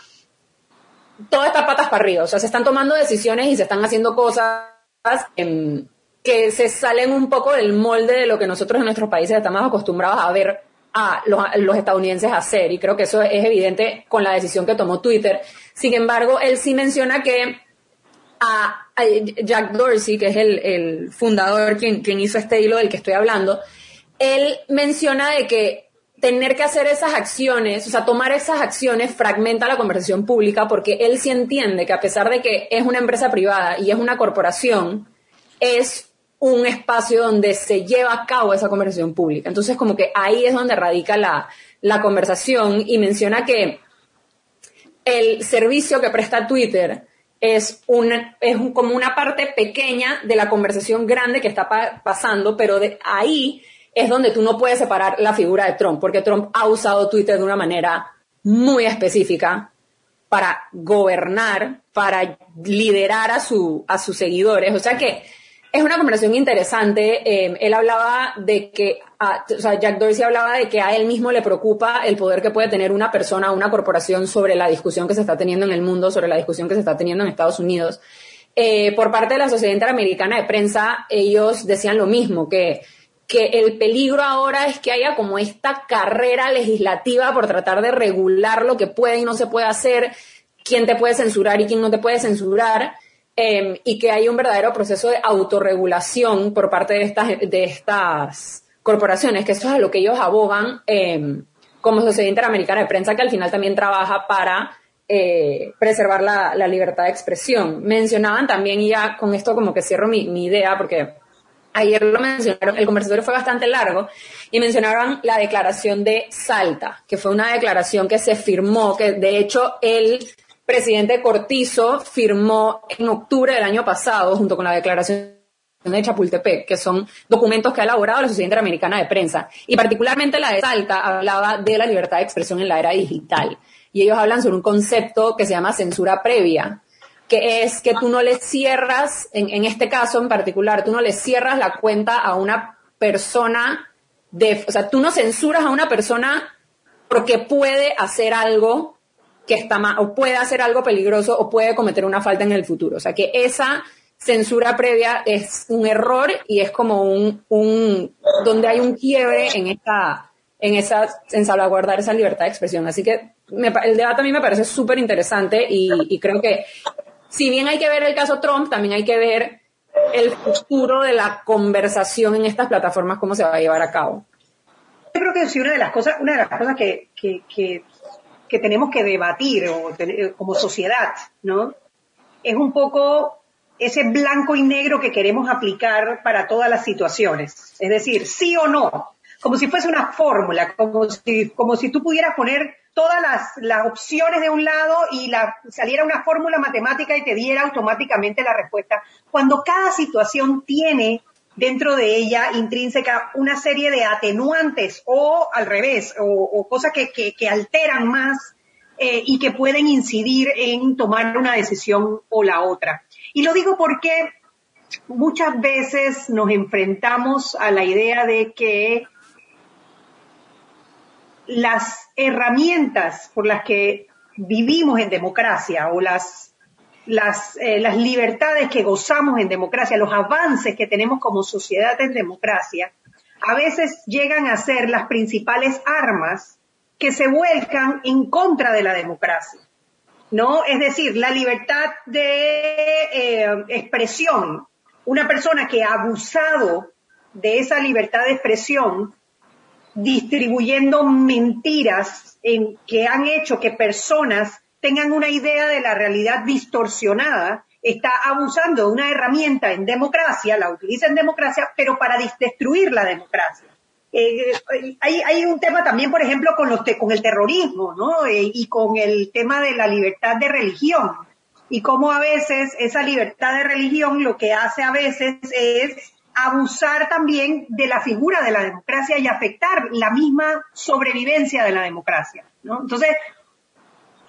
todo está patas para arriba, o sea, se están tomando decisiones y se están haciendo cosas en, que se salen un poco del molde de lo que nosotros en nuestros países estamos acostumbrados a ver a los, estadounidenses hacer. Y creo que eso es evidente con la decisión que tomó Twitter. Sin embargo, él sí menciona que a, Jack Dorsey, que es el, fundador quien, quien hizo este hilo del que estoy hablando, él menciona de que tener que hacer esas acciones, o sea, tomar esas acciones fragmenta la conversación pública porque él sí entiende que a pesar de que es una empresa privada y es una corporación, es un espacio donde se lleva a cabo esa conversación pública. Entonces, como que ahí es donde radica la, conversación y menciona que el servicio que presta Twitter es, es como una parte pequeña de la conversación grande que está pasando, pero de ahí es donde tú no puedes separar la figura de Trump, porque Trump ha usado Twitter de una manera muy específica para gobernar, para liderar a, su, a sus seguidores. O sea que es una conversación interesante. Eh, él hablaba de que, o sea, Jack Dorsey hablaba de que a él mismo le preocupa el poder que puede tener una persona, una corporación sobre la discusión que se está teniendo en el mundo, sobre la discusión que se está teniendo en Estados Unidos. Eh, por parte de la Sociedad Interamericana de Prensa, ellos decían lo mismo, que, que el peligro ahora es que haya como esta carrera legislativa por tratar de regular lo que puede y no se puede hacer, quién te puede censurar y quién no te puede censurar. Em, y que hay un verdadero proceso de autorregulación por parte de estas, de estas corporaciones, que eso es a lo que ellos abogan em, como Sociedad Interamericana de Prensa, que al final también trabaja para eh, preservar la, libertad de expresión. Mencionaban también, y ya con esto como que cierro mi, mi idea, porque ayer lo mencionaron, el conversatorio fue bastante largo, y mencionaron la declaración de Salta, que fue una declaración que se firmó, que de hecho él presidente Cortizo firmó en octubre del año pasado, junto con la declaración de Chapultepec, que son documentos que ha elaborado la Sociedad Interamericana de Prensa. Y particularmente la de Salta hablaba de la libertad de expresión en la era digital. Y ellos hablan sobre un concepto que se llama censura previa. que es que tú no le cierras, en, este caso en particular, tú no le cierras la cuenta a una persona de, o sea, tú no censuras a una persona porque puede hacer algo que está mal, o puede hacer algo peligroso, o puede cometer una falta en el futuro. O sea, que esa censura previa es un error y es como un, un donde hay un quiebre en esta, en esa, en salvaguardar esa libertad de expresión. Así que el debate a mí me parece súper interesante y, creo que si bien hay que ver el caso Trump, también hay que ver el futuro de la conversación en estas plataformas, cómo se va a llevar a cabo. Yo creo que sí, una de las cosas, una de las cosas que, que, tenemos que debatir o como sociedad, ¿no? Es un poco ese blanco y negro que queremos aplicar para todas las situaciones. Es decir, sí o no, como si fuese una fórmula, como si, como si tú pudieras poner todas las, las opciones de un lado y la, saliera una fórmula matemática y te diera automáticamente la respuesta, cuando cada situación tiene dentro de ella intrínseca una serie de atenuantes o al revés, o, cosas que, que, alteran más eh, y que pueden incidir en tomar una decisión o la otra. Y lo digo porque muchas veces nos enfrentamos a la idea de que las herramientas por las que vivimos en democracia o las, las, eh, las libertades que gozamos en democracia, los avances que tenemos como sociedad en democracia, a veces llegan a ser las principales armas que se vuelcan en contra de la democracia. ¿No? Es decir, la libertad de eh, expresión. Una persona que ha abusado de esa libertad de expresión distribuyendo mentiras en, que han hecho que personas tengan una idea de la realidad distorsionada, está abusando de una herramienta en democracia, la utiliza en democracia, pero para destruir la democracia. Eh, hay, hay, un tema también, por ejemplo, con, los con el terrorismo, ¿no? Eh, y con el tema de la libertad de religión. Y cómo a veces esa libertad de religión lo que hace a veces es abusar también de la figura de la democracia y afectar la misma sobrevivencia de la democracia. ¿no? Entonces,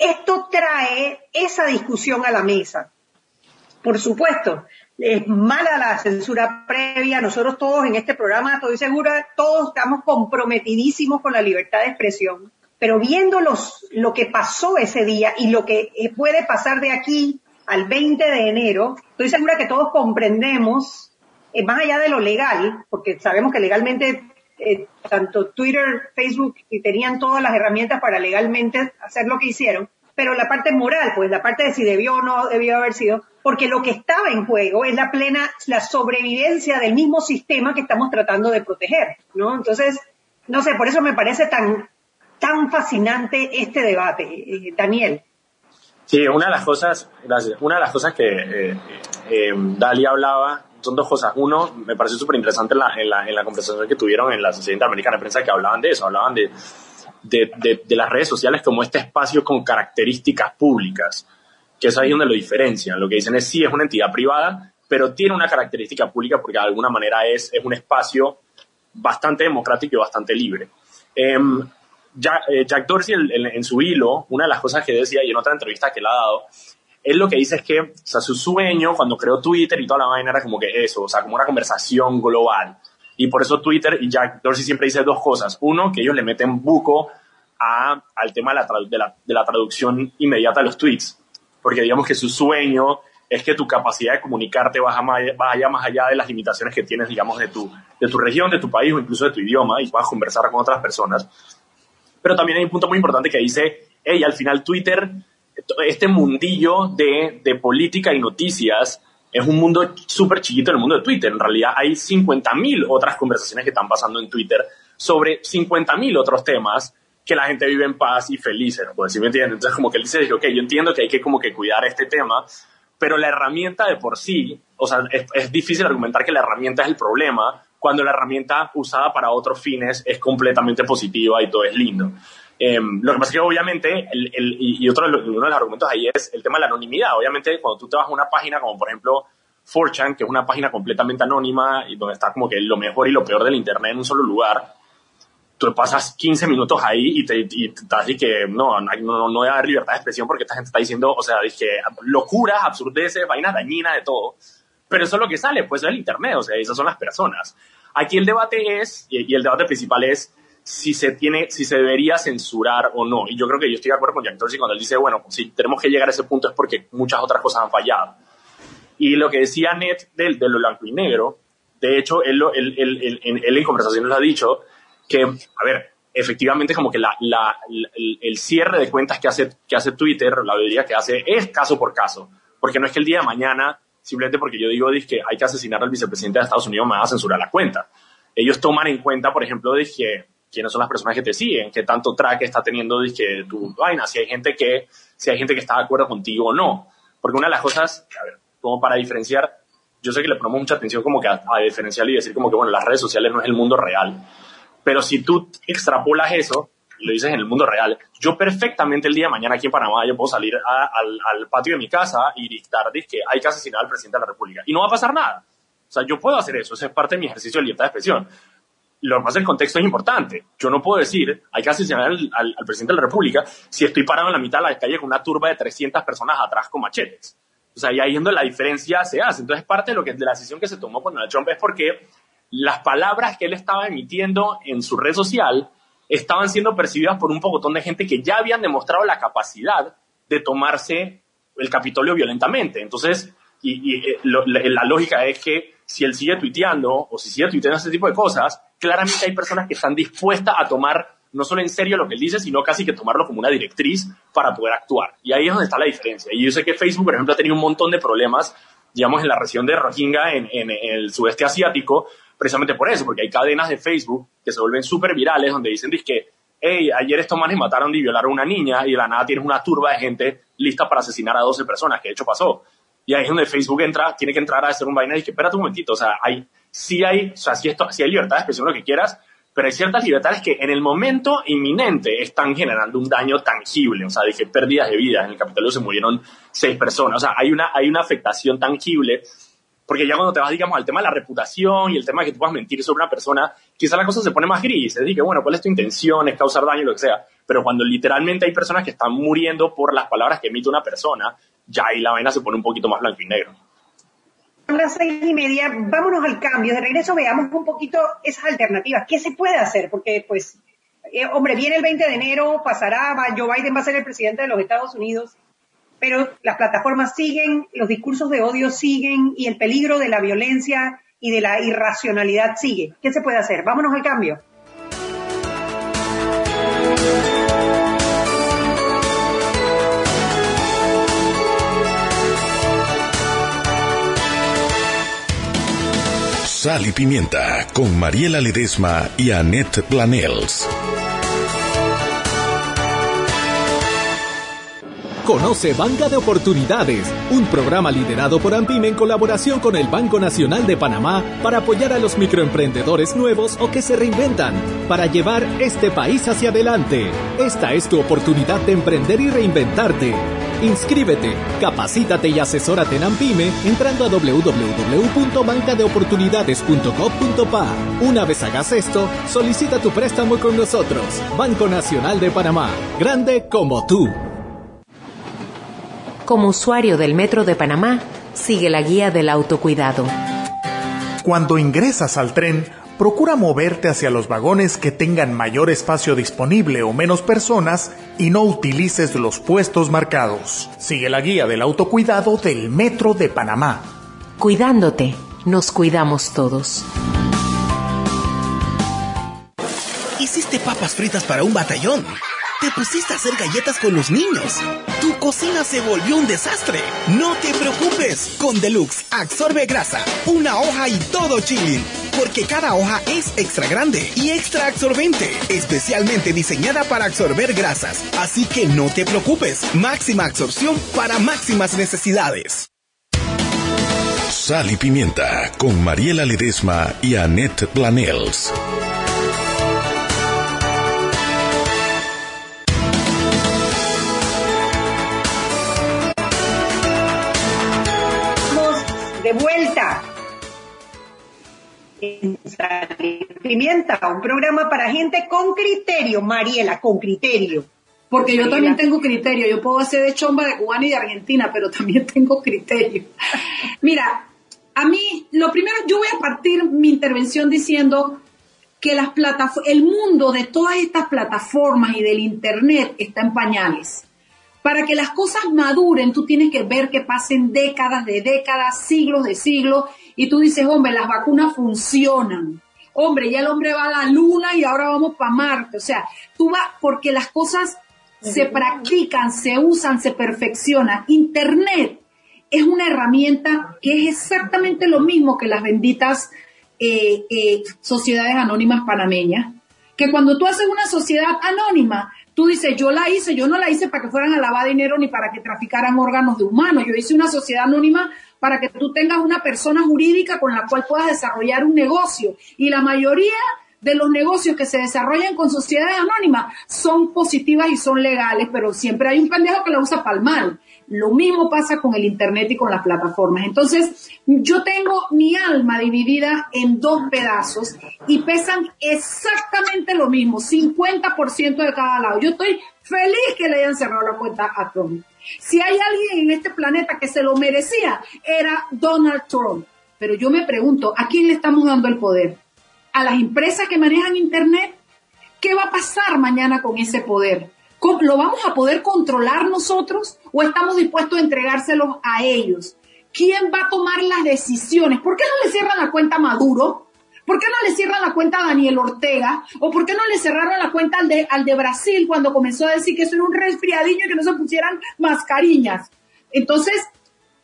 esto trae esa discusión a la mesa. Por supuesto, es mala la censura previa. Nosotros todos en este programa, estoy segura, todos estamos comprometidísimos con la libertad de expresión. Pero viendo los, lo que pasó ese día y lo que puede pasar de aquí al 20 de enero, estoy segura que todos comprendemos eh, más allá de lo legal, porque sabemos que legalmente eh, tanto Twitter, Facebook tenían todas las herramientas para legalmente hacer lo que hicieron, pero la parte moral, pues la parte de si debió o no debió haber sido, porque lo que estaba en juego es la plena, la sobrevivencia del mismo sistema que estamos tratando de proteger, ¿no? Entonces, no sé, por eso me parece tan, tan fascinante este debate, eh, Daniel. Sí, una de las cosas, gracias, una de las cosas que eh, eh, Dali hablaba son dos cosas. Uno, me pareció súper interesante en la, en, la, en la, conversación que tuvieron en la Sociedad Interamericana de Prensa que hablaban de eso, hablaban de, de, de, las redes sociales como este espacio con características públicas, que es ahí donde lo diferencian. Lo que dicen es sí, es una entidad privada, pero tiene una característica pública porque de alguna manera es, es un espacio bastante democrático y bastante libre. Em, eh, Jack, Dorsey en su hilo, una de las cosas que decía y en otra entrevista que le ha dado, él lo que dice es que, o sea, su sueño cuando creó Twitter y toda la vaina era como que eso, o sea, como una conversación global. Y por eso Twitter y Jack Dorsey siempre dice dos cosas. Uno, que ellos le meten buco a, al tema de la, de, la, de la traducción inmediata de los tweets. Porque digamos que su sueño es que tu capacidad de comunicarte vaya, vaya más allá de las limitaciones que tienes, digamos, de tu, de tu región, de tu país o incluso de tu idioma y puedas conversar con otras personas. Pero también hay un punto muy importante que dice, hey, al final Twitter este mundillo de, de política y noticias es un mundo súper chiquito en el mundo de Twitter. En realidad hay 50.000 otras conversaciones que están pasando en Twitter sobre 50.000 otros temas que la gente vive en paz y feliz, ¿no? Pues, ¿sí me entienden? Entonces como que él dice, ok, yo entiendo que hay que como que cuidar este tema, pero la herramienta de por sí, o sea, es difícil argumentar que la herramienta es el problema cuando la herramienta usada para otros fines es completamente positiva y todo es lindo. Em, lo que pasa es que obviamente, el, el, y otro de los, uno de los argumentos ahí es el tema de la anonimidad. Obviamente, cuando tú te vas a una página como por ejemplo 4chan, que es una página completamente anónima y donde está como que lo mejor y lo peor del Internet en un solo lugar, tú pasas 15 minutos ahí y te, y estás y que no, no, no, no haber libertad de expresión porque esta gente está diciendo, o sea, dije, locuras, absurdeces, vainas dañinas, de todo. Pero eso es lo que sale, pues es el internet, o sea, esas son las personas. Aquí el debate es, y, el debate principal es, si se tiene, si se debería censurar o no. Y yo creo que yo estoy de acuerdo con Jack Dorsey cuando él dice, bueno, si tenemos que llegar a ese punto es porque muchas otras cosas han fallado. Y lo que decía Ned de, de lo blanco y negro, de hecho, él, él, él, él, en conversaciones ha dicho que, a ver, efectivamente como que la, la, el, cierre de cuentas que hace, que hace Twitter, la mayoría que hace, es caso por caso. Porque no es que el día de mañana, simplemente porque yo digo que hay que asesinar al vicepresidente de Estados Unidos, me va a censurar la cuenta. Ellos toman en cuenta, por ejemplo, dije, quiénes son las personas que te siguen, qué tanto track está teniendo dije, tu vaina, si hay gente que, si hay gente que está de acuerdo contigo o no. Porque una de las cosas, a ver, como para diferenciar, yo sé que le ponemos mucha atención como que a, diferenciar y decir como que, bueno, las redes sociales no es el mundo real. Pero si tú extrapolas eso, lo dices en el mundo real, yo perfectamente el día de mañana aquí en Panamá, yo puedo salir al, al, patio de mi casa y dictar que hay que asesinar al presidente de la República. Y no va a pasar nada. O sea, yo puedo hacer eso, eso es parte de mi ejercicio de libertad de expresión. Lo que pasa es que el contexto es importante. Yo no puedo decir, hay que asesinar al, presidente de la República si estoy parado en la mitad de la calle con una turba de 300 personas atrás con machetes. O sea, y ahí donde la diferencia se hace. Entonces, parte de, lo que, de la decisión que se tomó con Donald Trump es porque las palabras que él estaba emitiendo en su red social estaban siendo percibidas por un pocotón de gente que ya habían demostrado la capacidad de tomarse el Capitolio violentamente. Entonces, y, eh, la, lógica es que si él sigue tuiteando o si sigue tuiteando ese tipo de cosas, claramente hay personas que están dispuestas a tomar no solo en serio lo que él dice, sino casi que tomarlo como una directriz para poder actuar. Y ahí es donde está la diferencia. Y yo sé que Facebook, por ejemplo, ha tenido un montón de problemas, digamos, en la región de Rohingya, en, en el sudeste asiático, precisamente por eso, porque hay cadenas de Facebook que se vuelven súper virales, donde dicen que, hey, ayer estos manes mataron y violaron a una niña, y de la nada tienes una turba de gente lista para asesinar a 12 personas, que de hecho pasó. Y ahí es donde Facebook entra, tiene que entrar a hacer un vaina y que, espérate un momentito, o sea, hay, sí hay, o sea, sí, esto, sí hay libertad de expresión, lo que quieras, pero hay ciertas libertades que en el momento inminente están generando un daño tangible. O sea, dije pérdidas de vida. En el Capitolio se murieron seis personas. O sea, hay una, hay una afectación tangible. Porque ya cuando te vas, digamos, al tema de la reputación y el tema de que tú puedas mentir sobre una persona, quizá la cosa se pone más gris. Es decir, que bueno, ¿cuál es tu intención? Es causar daño, lo que sea. Pero cuando literalmente hay personas que están muriendo por las palabras que emite una persona, ya ahí la vaina se pone un poquito más blanco y negro las seis y media, vámonos al cambio. De regreso veamos un poquito esas alternativas. ¿Qué se puede hacer? Porque, pues, eh, hombre, viene el 20 de enero, pasará, Joe Biden va a ser el presidente de los Estados Unidos, pero las plataformas siguen, los discursos de odio siguen y el peligro de la violencia y de la irracionalidad sigue. ¿Qué se puede hacer? Vámonos al cambio. Sal y Pimienta con Mariela Ledesma y Annette Planels. Conoce Banca de Oportunidades, un programa liderado por AMPIM en colaboración con el Banco Nacional de Panamá para apoyar a los microemprendedores nuevos o que se reinventan, para llevar este país hacia adelante. Esta es tu oportunidad de emprender y reinventarte. Inscríbete, capacítate y asesórate en AMPIME entrando a www.bancadeoportunidades.gov.pa. Una vez hagas esto, solicita tu préstamo con nosotros. Banco Nacional de Panamá, grande como tú. Como usuario del Metro de Panamá, sigue la guía del autocuidado. Cuando ingresas al tren, procura moverte hacia los vagones que tengan mayor espacio disponible o menos personas y no utilices los puestos marcados. Sigue la guía del autocuidado del Metro de Panamá. Cuidándote, nos cuidamos todos. Hiciste papas fritas para un batallón. Te pusiste a hacer galletas con los niños. Tu cocina se volvió un desastre. No te preocupes. Con Deluxe absorbe grasa, una hoja y todo chilling porque cada hoja es extra grande y extra absorbente, especialmente diseñada para absorber grasas. Así que no te preocupes, máxima absorción para máximas necesidades. Sal y pimienta con Mariela Ledesma y Annette Planels. Pimienta, un programa para gente con criterio, Mariela, con criterio. Porque yo también tengo criterio, yo puedo hacer de chomba de cubana y de Argentina, pero también tengo criterio. Mira, a mí, lo primero, yo voy a partir mi intervención diciendo que las el mundo de todas estas plataformas y del Internet está en pañales. Para que las cosas maduren, tú tienes que ver que pasen décadas de décadas, siglos de siglos, y tú dices, hombre, las vacunas funcionan. Hombre, ya el hombre va a la luna y ahora vamos para Marte. O sea, tú vas, porque las cosas se practican, se usan, se perfeccionan. Internet es una herramienta que es exactamente lo mismo que las benditas eh, eh, sociedades anónimas panameñas. Que cuando tú haces una sociedad anónima, Tú dices, yo la hice, yo no la hice para que fueran a lavar dinero ni para que traficaran órganos de humanos. Yo hice una sociedad anónima para que tú tengas una persona jurídica con la cual puedas desarrollar un negocio. Y la mayoría de los negocios que se desarrollan con sociedades anónimas son positivas y son legales, pero siempre hay un pendejo que la usa para el mal. Lo mismo pasa con el Internet y con las plataformas. Entonces, yo tengo mi alma dividida en dos pedazos y pesan exactamente lo mismo, 50% de cada lado. Yo estoy feliz que le hayan cerrado la cuenta a Trump. Si hay alguien en este planeta que se lo merecía, era Donald Trump. Pero yo me pregunto, ¿a quién le estamos dando el poder? ¿A las empresas que manejan Internet? ¿Qué va a pasar mañana con ese poder? ¿Lo vamos a poder controlar nosotros o estamos dispuestos a entregárselos a ellos? ¿Quién va a tomar las decisiones? ¿Por qué no le cierran la cuenta a Maduro? ¿Por qué no le cierran la cuenta a Daniel Ortega? ¿O por qué no le cerraron la cuenta al de, al de Brasil cuando comenzó a decir que eso era un resfriadillo y que no se pusieran mascarillas? Entonces,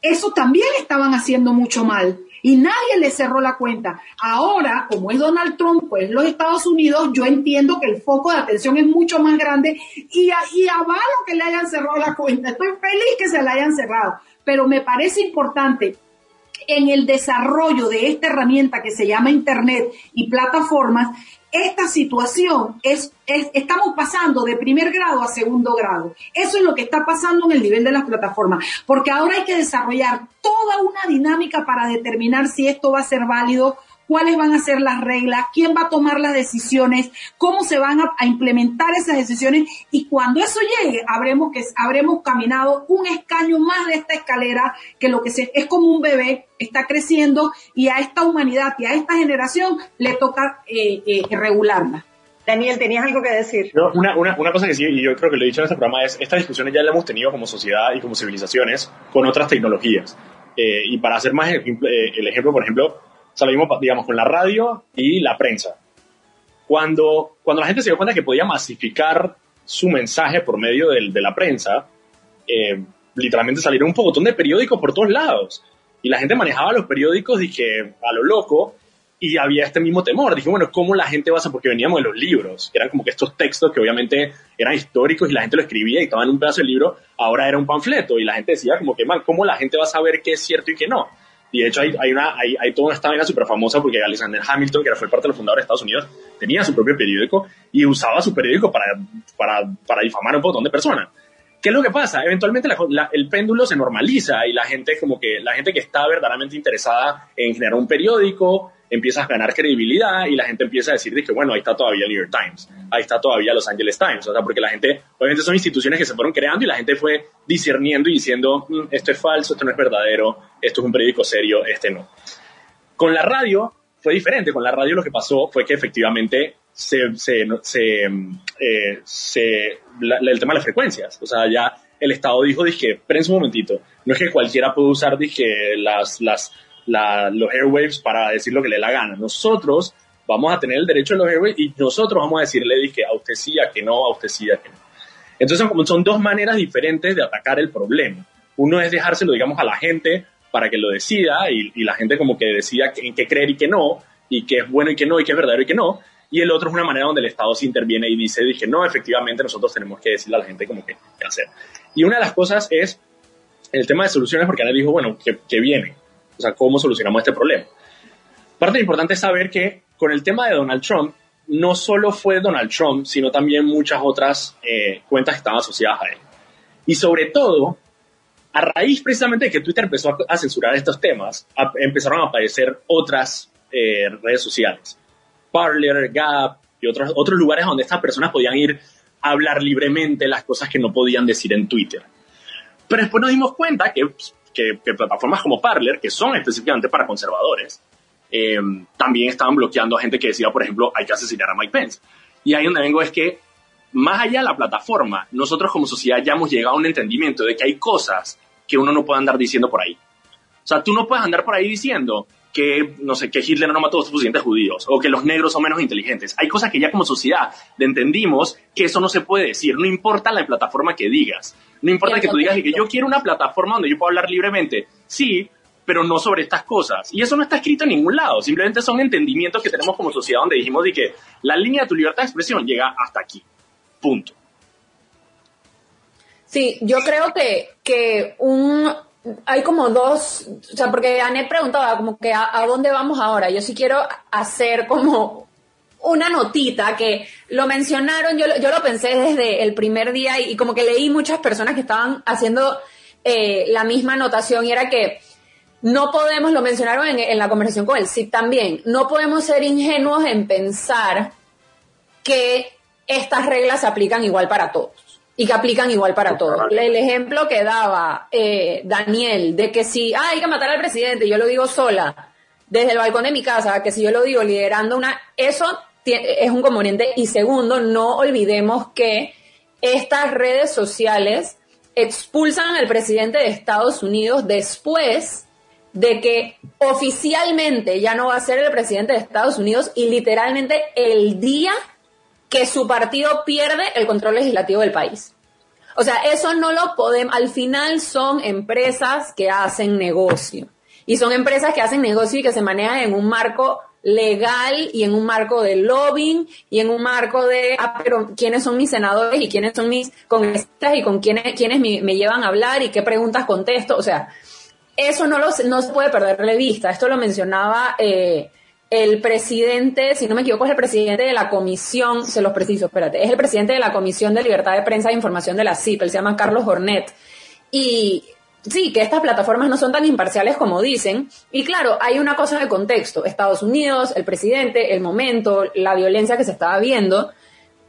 eso también estaban haciendo mucho mal y nadie le cerró la cuenta. Ahora, como es Donald Trump, pues los Estados Unidos, yo entiendo que el foco de atención es mucho más grande y, y avalo que le hayan cerrado la cuenta. Estoy feliz que se la hayan cerrado, pero me parece importante en el desarrollo de esta herramienta que se llama Internet y plataformas, esta situación es, estamos pasando de primer grado a segundo grado. Eso es lo que está pasando en el nivel de las plataformas, porque ahora hay que desarrollar toda una dinámica para determinar si esto va a ser válido cuáles van a ser las reglas, quién va a tomar las decisiones, cómo se van a, implementar esas decisiones y cuando eso llegue habremos que habremos caminado un escaño más de esta escalera que lo que se, es como un bebé está creciendo y a esta humanidad y a esta generación le toca eh, eh, regularla. Daniel, ¿tenías algo que decir? una, una, una, cosa que sí, y yo creo que lo he dicho en este programa, es estas discusiones ya las hemos tenido como sociedad y como civilizaciones con otras tecnologías. Eh, y para hacer más el ejemplo, por ejemplo, salimos, digamos, con la radio y la prensa. Cuando, cuando la gente se dio cuenta que podía masificar su mensaje por medio de la prensa, eh, literalmente salieron un montón de periódicos por todos lados. Y la gente manejaba los periódicos, dije, a lo loco, y había este mismo temor. Dije, bueno, ¿cómo la gente va a Porque veníamos de los libros, que eran como que estos textos que obviamente eran históricos y la gente lo escribía y estaba en un pedazo del libro, ahora era un panfleto y la gente decía como que, man, ¿cómo la gente va a saber qué es cierto y qué no? Y de hecho hay, hay, una, hay, hay toda una súper famosa porque Alexander Hamilton, que fue parte de los fundadores de Estados Unidos, tenía su propio periódico y usaba su periódico para, para, para difamar un montón de personas. ¿Qué es lo que pasa? Eventualmente el péndulo se normaliza y la gente como que la gente que está verdaderamente interesada en generar un periódico empieza a ganar credibilidad y la gente empieza a decir que bueno, ahí está todavía el New York Times, ahí está todavía Los Angeles Times, o sea, porque la gente, obviamente son instituciones que se fueron creando y la gente fue discerniendo y diciendo, mm, esto es falso, esto no es verdadero, esto es un periódico serio, este no. Con la radio fue diferente, con la radio lo que pasó fue que efectivamente se, se, se, eh, se el tema de las frecuencias. O sea, ya el Estado dijo, dije, un momentito, no es que cualquiera pueda usar, dije, las, las, los airwaves para decir lo que le la gana. Nosotros vamos a tener el derecho de los airwaves y nosotros vamos a decirle, dije, a usted sí, a que no, a usted sí, a que no. Entonces, son, dos maneras diferentes de atacar el problema. Uno es dejárselo, digamos, a la gente para que lo decida y, la gente como que decida en qué creer y qué no, y qué es bueno y qué no, y qué es verdadero y qué no y el otro es una manera donde el Estado se interviene y dice, dije, no, efectivamente nosotros tenemos que decirle a la gente como que qué hacer. Y una de las cosas es el tema de soluciones, porque Ana dijo, bueno, ¿qué, viene? O sea, ¿cómo solucionamos este problema? Parte importante es saber que con el tema de Donald Trump, no solo fue Donald Trump, sino también muchas otras eh, cuentas que estaban asociadas a él. Y sobre todo, a raíz precisamente de que Twitter empezó a, censurar estos temas, empezaron a aparecer otras eh, redes sociales. Parler, Gap y otros, otros lugares donde estas personas podían ir a hablar libremente las cosas que no podían decir en Twitter. Pero después nos dimos cuenta que, que, plataformas como Parler, que son específicamente para conservadores, eh, también estaban bloqueando a gente que decía, por ejemplo, hay que asesinar a Mike Pence. Y ahí donde vengo es que, más allá de la plataforma, nosotros como sociedad ya hemos llegado a un entendimiento de que hay cosas que uno no puede andar diciendo por ahí. O sea, tú no puedes andar por ahí diciendo que, no sé, que Hitler no mató a los presidentes judíos o que los negros son menos inteligentes. Hay cosas que ya como sociedad entendimos que eso no se puede decir, no importa la plataforma que digas. No importa que tú digas que yo quiero una plataforma donde yo pueda hablar libremente. Sí, pero no sobre estas cosas. Y eso no está escrito en ningún lado, simplemente son entendimientos que tenemos como sociedad donde dijimos de que la línea de tu libertad de expresión llega hasta aquí. Punto. Sí, yo creo que, que un, hay como dos, o sea, porque Anet preguntaba como que a, dónde vamos ahora. Yo sí quiero hacer como una notita que lo mencionaron, yo, yo lo pensé desde el primer día y, como que leí muchas personas que estaban haciendo eh, la misma anotación y era que no podemos, lo mencionaron en, la conversación con el CIP también, no podemos ser ingenuos en pensar que estas reglas se aplican igual para todos y que aplican igual para todos. El ejemplo que daba eh, Daniel de que si ah, hay que matar al presidente, yo lo digo sola, desde el balcón de mi casa, que si yo lo digo liderando una, eso es un componente. Y segundo, no olvidemos que estas redes sociales expulsan al presidente de Estados Unidos después de que oficialmente ya no va a ser el presidente de Estados Unidos y literalmente el día que su partido pierde el control legislativo del país. O sea, eso no lo podemos, al final son empresas que hacen negocio. Y son empresas que hacen negocio y que se manejan en un marco legal y en un marco de lobbying y en un marco de, ah, pero quiénes son mis senadores y quiénes son mis congresistas y con quiénes, quiénes me, me llevan a hablar y qué preguntas contesto. O sea, eso no, lo, no se puede perder de vista. Esto lo mencionaba eh, el presidente, si no me equivoco, es el presidente de la comisión, se los preciso, espérate, es el presidente de la Comisión de Libertad de Prensa e Información de la CIP, él se llama Carlos Hornet. Y sí, que estas plataformas no son tan imparciales como dicen. Y claro, hay una cosa de contexto. Estados Unidos, el presidente, el momento, la violencia que se estaba viendo,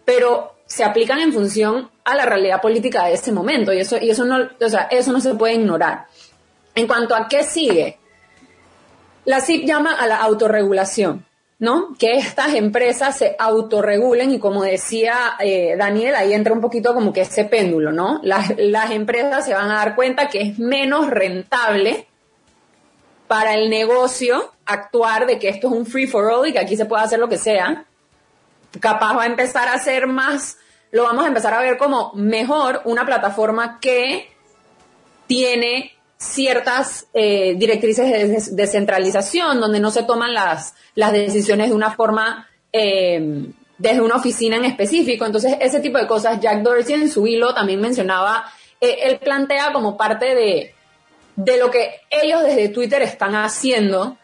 pero se aplican en función a la realidad política de ese momento. Y eso, y eso no, o sea, eso no se puede ignorar. En cuanto a qué sigue, la CIP llama a la autorregulación, ¿no? Que estas empresas se autorregulen y como decía eh, Daniel, ahí entra un poquito como que ese péndulo, ¿no? Las, las empresas se van a dar cuenta que es menos rentable para el negocio actuar de que esto es un free for all y que aquí se puede hacer lo que sea. Capaz va a empezar a ser más, lo vamos a empezar a ver como mejor una plataforma que tiene ciertas eh, directrices de descentralización, donde no se toman las, decisiones de una forma eh, desde una oficina en específico. Entonces, ese tipo de cosas, Jack Dorsey en su hilo también mencionaba, eh, él plantea como parte de, de lo que ellos desde Twitter están haciendo.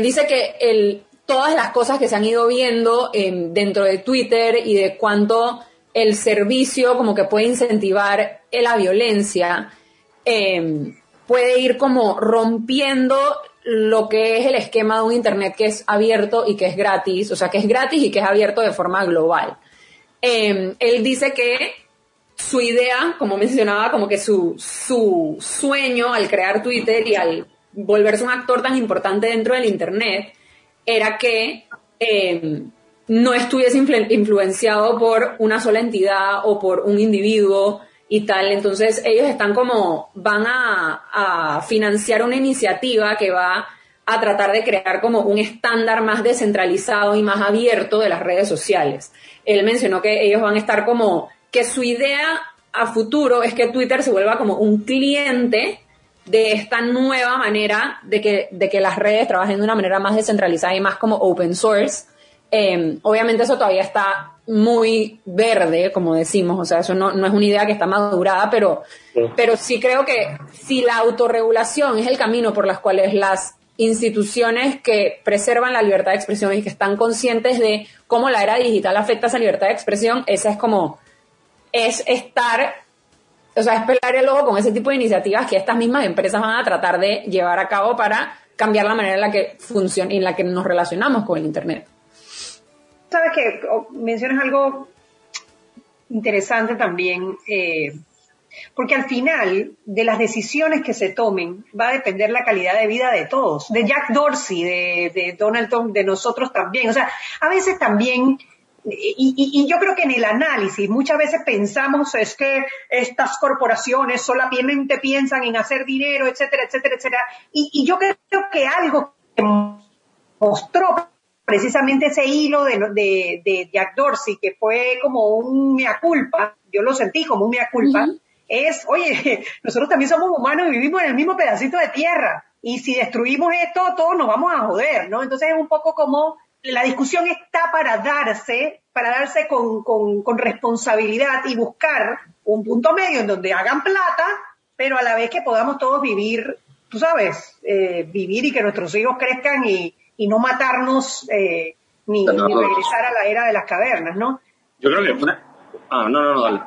dice que todas las cosas que se han ido viendo dentro de Twitter y de cuánto el servicio como que puede incentivar la violencia, em, puede ir como rompiendo lo que es el esquema de un Internet que es abierto y que es gratis, o sea, que es gratis y que es abierto de forma global. Em, él dice que su idea, como mencionaba, como que su, su sueño al crear Twitter y al volverse un actor tan importante dentro del Internet, era que em, no estuviese influenciado por una sola entidad o por un individuo y tal. Entonces ellos están como, van a, financiar una iniciativa que va a tratar de crear como un estándar más descentralizado y más abierto de las redes sociales. Él mencionó que ellos van a estar como, que su idea a futuro es que Twitter se vuelva como un cliente de esta nueva manera de que, de que las redes trabajen de una manera más descentralizada y más como open source Em, obviamente eso todavía está muy verde, como decimos, o sea, eso no, es una idea que está madurada, pero, pero sí creo que si la autorregulación es el camino por las cuales las instituciones que preservan la libertad de expresión y que están conscientes de cómo la era digital afecta a esa libertad de expresión, esa es como, es estar, o sea, es pelar el ojo con ese tipo de iniciativas que estas mismas empresas van a tratar de llevar a cabo para cambiar la manera en la que funciona, en la que nos relacionamos con el Internet. Sabes que mencionas algo interesante también, eh, porque al final de las decisiones que se tomen va a depender la calidad de vida de todos, de Jack Dorsey, de, Donald Trump, de nosotros también. O sea, a veces también y, yo creo que en el análisis muchas veces pensamos es que estas corporaciones solamente piensan en hacer dinero, etcétera, etcétera, etcétera. Y, yo creo que algo que mostró precisamente ese hilo de, de, Jack Dorsey, que fue como un mea culpa, yo lo sentí como un mea culpa, es, oye, nosotros también somos humanos y vivimos en el mismo pedacito de tierra. Y si destruimos esto, todos nos vamos a joder, ¿no? Entonces es un poco como la discusión está para darse, para darse con, con, responsabilidad y buscar un punto medio en donde hagan plata, pero a la vez que podamos todos vivir, tú sabes, eh, vivir y que nuestros hijos crezcan y, y no matarnos eh, ni, regresar a la era de las cavernas, ¿no? Yo creo que una... Ah, no, no, no, dale.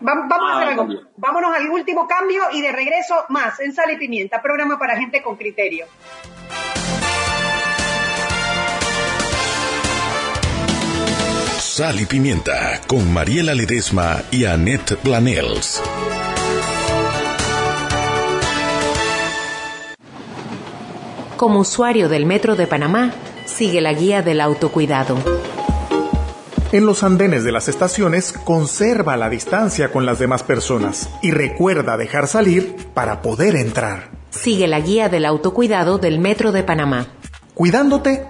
vamos a hacer ah, algo. Vámonos al último cambio y de regreso más en Sal y Pimienta, programa para gente con criterio. Sal y Pimienta con Mariela Ledesma y Annette Planels. Como usuario del Metro de Panamá, sigue la guía del autocuidado. En los andenes de las estaciones, conserva la distancia con las demás personas y recuerda dejar salir para poder entrar. Sigue la guía del autocuidado del Metro de Panamá. Cuidándote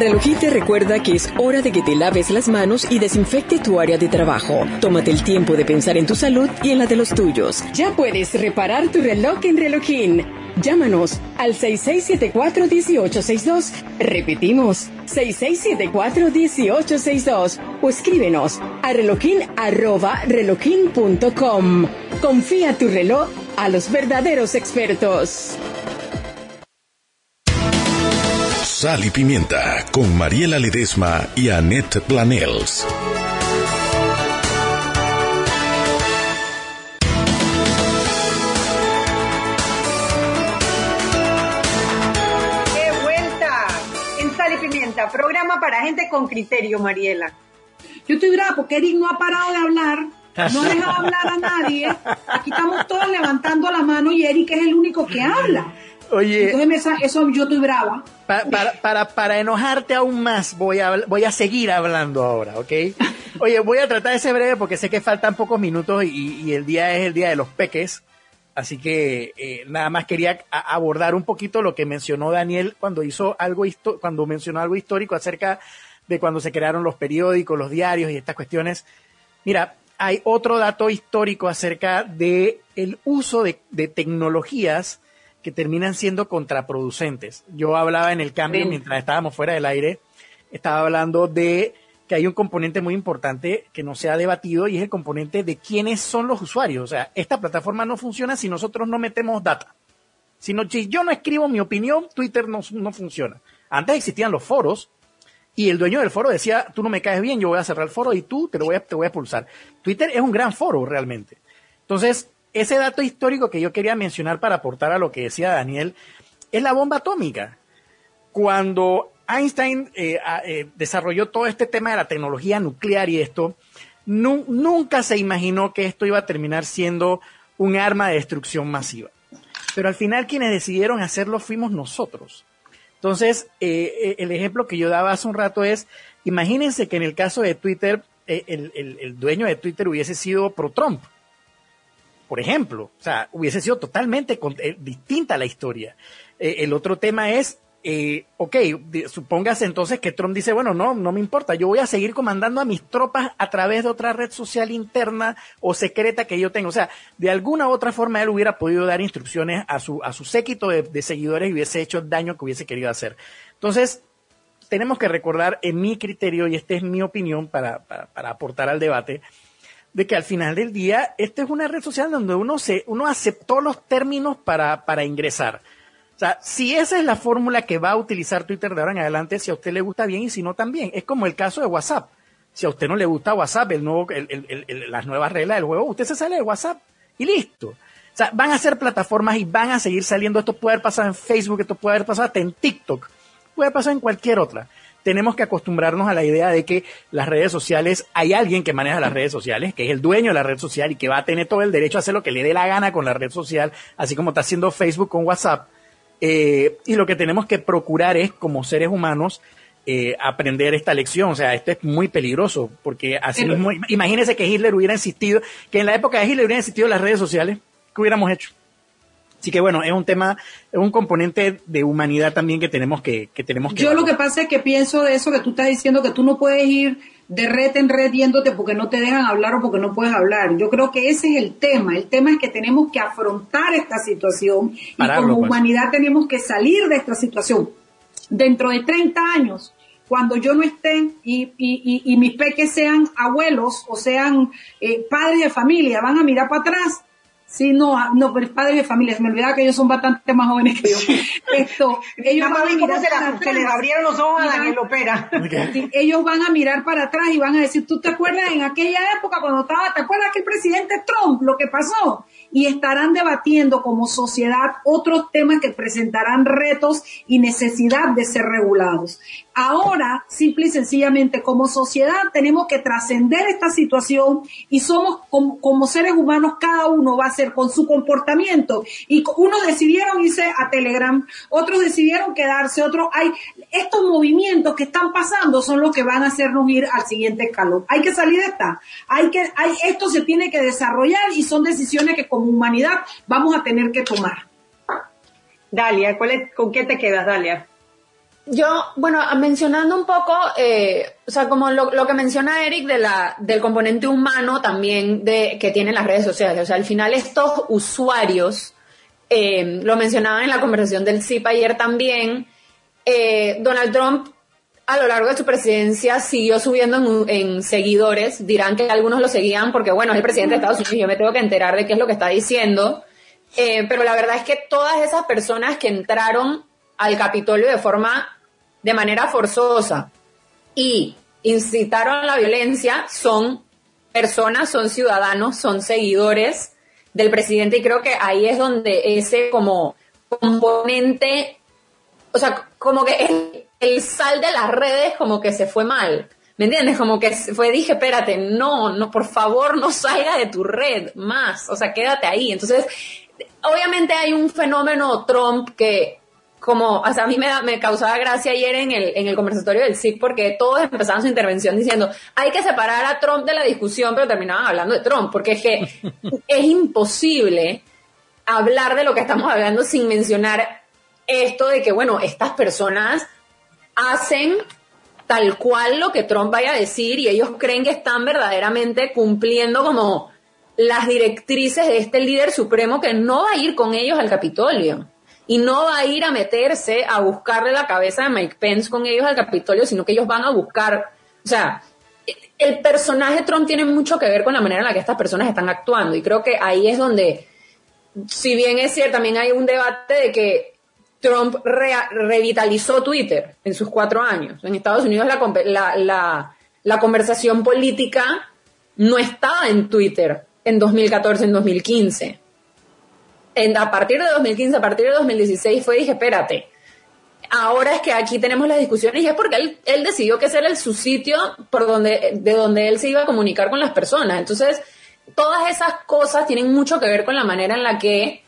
Relojín te recuerda que es hora de que te laves las manos y desinfecte tu área de trabajo. Tómate el tiempo de pensar en tu salud y en la de los tuyos. Ya puedes reparar tu reloj en Relojín. Llámanos al 6674-1862. Repetimos, 6674-1862. O escríbenos a relojin.com. Confía tu reloj a los verdaderos expertos. Sal y Pimienta con Mariela Ledesma y Annette Planels. ¡Qué vuelta! En Sal y Pimienta, programa para gente con criterio, Mariela. Yo estoy brava porque Eric no ha parado de hablar no deja hablar a nadie. Aquí estamos todos levantando la mano y Eric es el único que habla. Oye. Entonces eso yo estoy brava. Para, para, para, enojarte aún más, voy a, voy a seguir hablando ahora, ¿ok? Oye, voy a tratar de ser breve porque sé que faltan pocos minutos y, el día es el día de los peques. Así que eh, nada más quería abordar un poquito lo que mencionó Daniel cuando hizo algo cuando mencionó algo histórico acerca de cuando se crearon los periódicos, los diarios y estas cuestiones. Mira, hay otro dato histórico acerca de el uso de, de tecnologías que terminan siendo contraproducentes. Yo hablaba en el cambio mientras estábamos fuera del aire, estaba hablando de que hay un componente muy importante que no se ha debatido y es el componente de quiénes son los usuarios. O sea, esta plataforma no funciona si nosotros no metemos data. Si, si yo no escribo mi opinión, Twitter no, no funciona. Antes existían los foros y el dueño del foro decía, tú no me caes bien, yo voy a cerrar el foro y tú te, lo voy a, te voy a expulsar. Twitter es un gran foro realmente. Entonces, ese dato histórico que yo quería mencionar para aportar a lo que decía Daniel es la bomba atómica. Cuando Einstein eh, eh, desarrolló todo este tema de la tecnología nuclear y esto, nunca se imaginó que esto iba a terminar siendo un arma de destrucción masiva. Pero al final quienes decidieron hacerlo fuimos nosotros. Entonces, eh, el ejemplo que yo daba hace un rato es, imagínense que en el caso de Twitter, el dueño de Twitter hubiese sido pro-Trump por ejemplo. O sea, hubiese sido totalmente eh, distinta la historia. Eh, el otro tema es, eh, ok, supóngase entonces que Trump dice, bueno, no, no me importa, yo voy a seguir comandando a mis tropas a través de otra red social interna o secreta que yo tengo. O sea, de alguna u otra forma él hubiera podido dar instrucciones a su, a su séquito de, seguidores y hubiese hecho el daño que hubiese querido hacer. Entonces, tenemos que recordar, en mi criterio, y esta es mi opinión para, para aportar al debate, de que al final del día, esta es una red social donde uno, se, uno aceptó los términos para, para ingresar. O sea, si esa es la fórmula que va a utilizar Twitter de ahora en adelante, si a usted le gusta bien y si no también. Es como el caso de WhatsApp. Si a usted no le gusta WhatsApp, el nuevo, el, las nuevas reglas del juego, usted se sale de WhatsApp Y listo. O sea, van a ser plataformas y van a seguir saliendo. Esto puede haber pasado en Facebook, esto puede haber pasado hasta en TikTok, puede pasar en cualquier otra. Tenemos que acostumbrarnos a la idea de que las redes sociales, hay alguien que maneja las redes sociales, que es el dueño de la red social y que va a tener todo el derecho a hacer lo que le dé la gana con la red social, así como está haciendo Facebook con WhatsApp. Eh, y lo que tenemos que procurar es, como seres humanos, eh, aprender esta lección. O sea, esto es muy peligroso, porque así mismo, imagínense que Hitler hubiera insistido, que en la época de Hitler hubieran insistido las redes sociales, ¿qué hubiéramos hecho? Así que bueno, es un tema, es un componente de humanidad también que tenemos que, que tenemos que. Yo lo que pasa es que pienso de eso que tú estás diciendo, que tú no puedes ir de red en red yéndote porque no te dejan hablar o porque no puedes hablar. Yo creo que ese es el tema. El tema es que tenemos que afrontar esta situación y como pues. humanidad tenemos que salir de esta situación. Dentro de 30 años, cuando yo no esté y, y, y, mis peques sean abuelos o sean eh, padres de familia, van a mirar para atrás Sí, no, ah, no, pero es padre de familia. Se me olvidaba que ellos son bastante más jóvenes que yo. Esto, ellos van a mirar se, les abrieron los ojos a Daniel Opera. ellos van a mirar para atrás y van a decir, ¿tú te acuerdas en aquella época cuando estaba, te acuerdas que el presidente Trump, lo que pasó? Y estarán debatiendo como sociedad otros temas que presentarán retos y necesidad de ser regulados. Ahora, simple y sencillamente, como sociedad tenemos que trascender esta situación y somos como, seres humanos, cada uno va a ser con su comportamiento. Y unos decidieron irse a Telegram, otros decidieron quedarse, otros hay, estos movimientos que están pasando son los que van a hacernos ir al siguiente escalón. Hay que salir de esta. Hay que, hay, esto se tiene que desarrollar y son decisiones que humanidad vamos a tener que tomar. Dalia, ¿cuál ¿con qué te quedas, Dalia? Yo, bueno, mencionando un poco, eh, o sea, como lo, que menciona Eric de la, del componente humano también de, que tienen las redes sociales. O sea, al final estos usuarios, eh, lo mencionaban en la conversación del CIP ayer también, eh, Donald Trump a lo largo de su presidencia siguió subiendo en, seguidores. Dirán que algunos lo seguían porque, bueno, es el presidente de Estados Unidos yo me tengo que enterar de qué es lo que está diciendo. pero la verdad es que todas esas personas que entraron al Capitolio de forma, de manera forzosa y incitaron la violencia son personas, son ciudadanos, son seguidores del presidente y creo que ahí es donde ese como componente, o sea, como que el, el sal de las redes como que se fue mal. ¿Me entiendes? Como que fue, dije, espérate, no, no, por favor, no salga de tu red más, o sea, quédate ahí. Entonces, obviamente hay un fenómeno Trump que como, o sea, a mí me, me causaba gracia ayer en el, en el conversatorio del SIC porque todos empezaban su intervención diciendo, hay que separar a Trump de la discusión, pero terminaban hablando de Trump, porque es que es imposible hablar de lo que estamos hablando sin mencionar esto de que, bueno, estas personas hacen tal cual lo que Trump vaya a decir y ellos creen que están verdaderamente cumpliendo como las directrices de este líder supremo que no va a ir con ellos al Capitolio y no va a ir a meterse a buscarle la cabeza de Mike Pence con ellos al Capitolio, sino que ellos van a buscar, o sea, el personaje Trump tiene mucho que ver con la manera en la que estas personas están actuando y creo que ahí es donde, si bien es cierto, también hay un debate de que Trump revitalizó Twitter en sus cuatro años. En Estados Unidos la, la, la conversación política no estaba en Twitter en 2014, en 2015 a partir de 2015, a partir de 2016 fue, dije, espérate, ahora es que aquí tenemos las discusiones y es porque él, él decidió que ese era el, su sitio por donde, de donde él se iba a comunicar con las personas. Entonces, todas esas cosas tienen mucho que ver con la manera en la que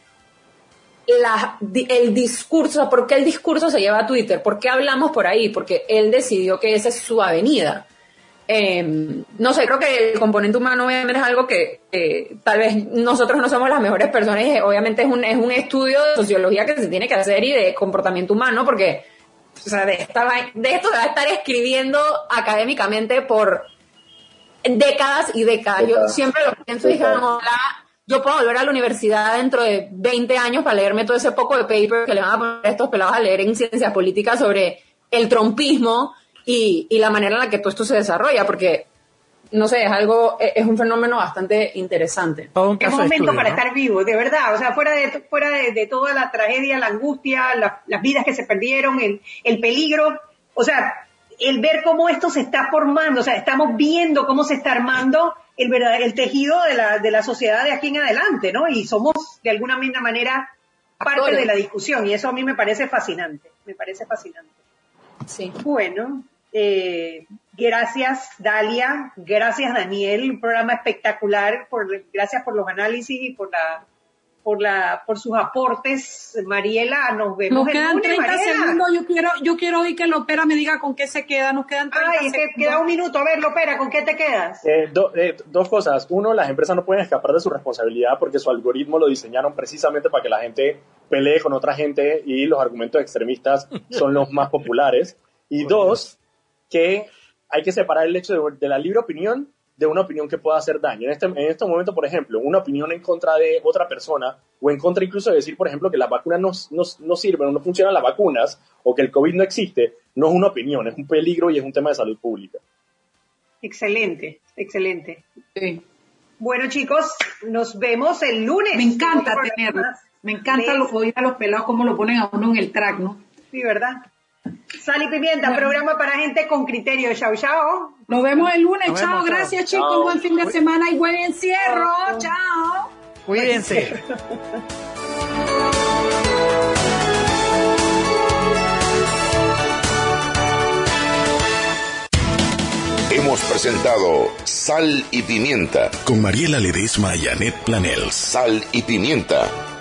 la, el discurso, ¿por qué el discurso se lleva a Twitter? ¿Por qué hablamos por ahí? Porque él decidió que esa es su avenida. Em, no sé, creo que el componente humano obviamente es algo que tal vez nosotros no somos las mejores personas y obviamente es un, es un estudio de sociología que se tiene que hacer y de comportamiento humano porque o sea, de, de esto se va a estar escribiendo académicamente por décadas y décadas. Yo siempre lo pienso y dije, yo puedo volver a la universidad dentro de 20 años para leerme todo ese poco de paper que le van a poner estos pelados a leer en ciencias políticas sobre el trompismo y, y la manera en la que todo esto se desarrolla, porque no sé, es algo, es un fenómeno bastante interesante. Es momento para estar vivo, de verdad, o sea, fuera de, fuera de, toda la tragedia, la angustia, las vidas que se perdieron, el, el, peligro, o sea, el ver cómo esto se está formando, o sea, estamos viendo cómo se está armando, el, verdad- el tejido de la, de la sociedad de aquí en adelante, ¿no? Y somos de alguna misma manera parte Actores. de la discusión y eso a mí me parece fascinante, me parece fascinante. Sí. Bueno, eh, gracias Dalia, gracias Daniel, un programa espectacular, por, gracias por los análisis y por la por la por sus aportes, Mariela, nos vemos Nos el quedan lunes, 30 Mariela. segundos. Yo quiero, yo quiero oír que Lopera me diga con qué se queda. Nos quedan 30 Ay, es que segundos. queda un minuto, a ver, Lopera, ¿con qué te quedas? Eh, do- eh, dos cosas. Uno, las empresas no pueden escapar de su responsabilidad porque su algoritmo lo diseñaron precisamente para que la gente pelee con otra gente y los argumentos extremistas son los más populares. Y dos, que hay que separar el hecho de, de la libre opinión de una opinión que pueda hacer daño. En este, en este momento, por ejemplo, una opinión en contra de otra persona o en contra incluso de decir, por ejemplo, que las vacunas no, no, no sirven o no funcionan las vacunas o que el COVID no existe, no es una opinión, es un peligro y es un tema de salud pública. Excelente, excelente. Sí. Bueno, chicos, nos vemos el lunes. Me encanta Otro tenerlo. programa más. Me encanta lo, oír a los pelados cómo lo ponen a uno en el track, ¿no? Sí, ¿verdad? Sal y pimienta, Bueno. programa para gente con criterio. Chao, chao. Nos vemos el lunes. Chao. vemos, chao. Gracias, chicos. Chao. Buen fin de semana y buen encierro. Chao. Cuídense. Hemos presentado Sal y Pimienta. Con Mariela Ledesma y Annette Planels. Sal y Pimienta.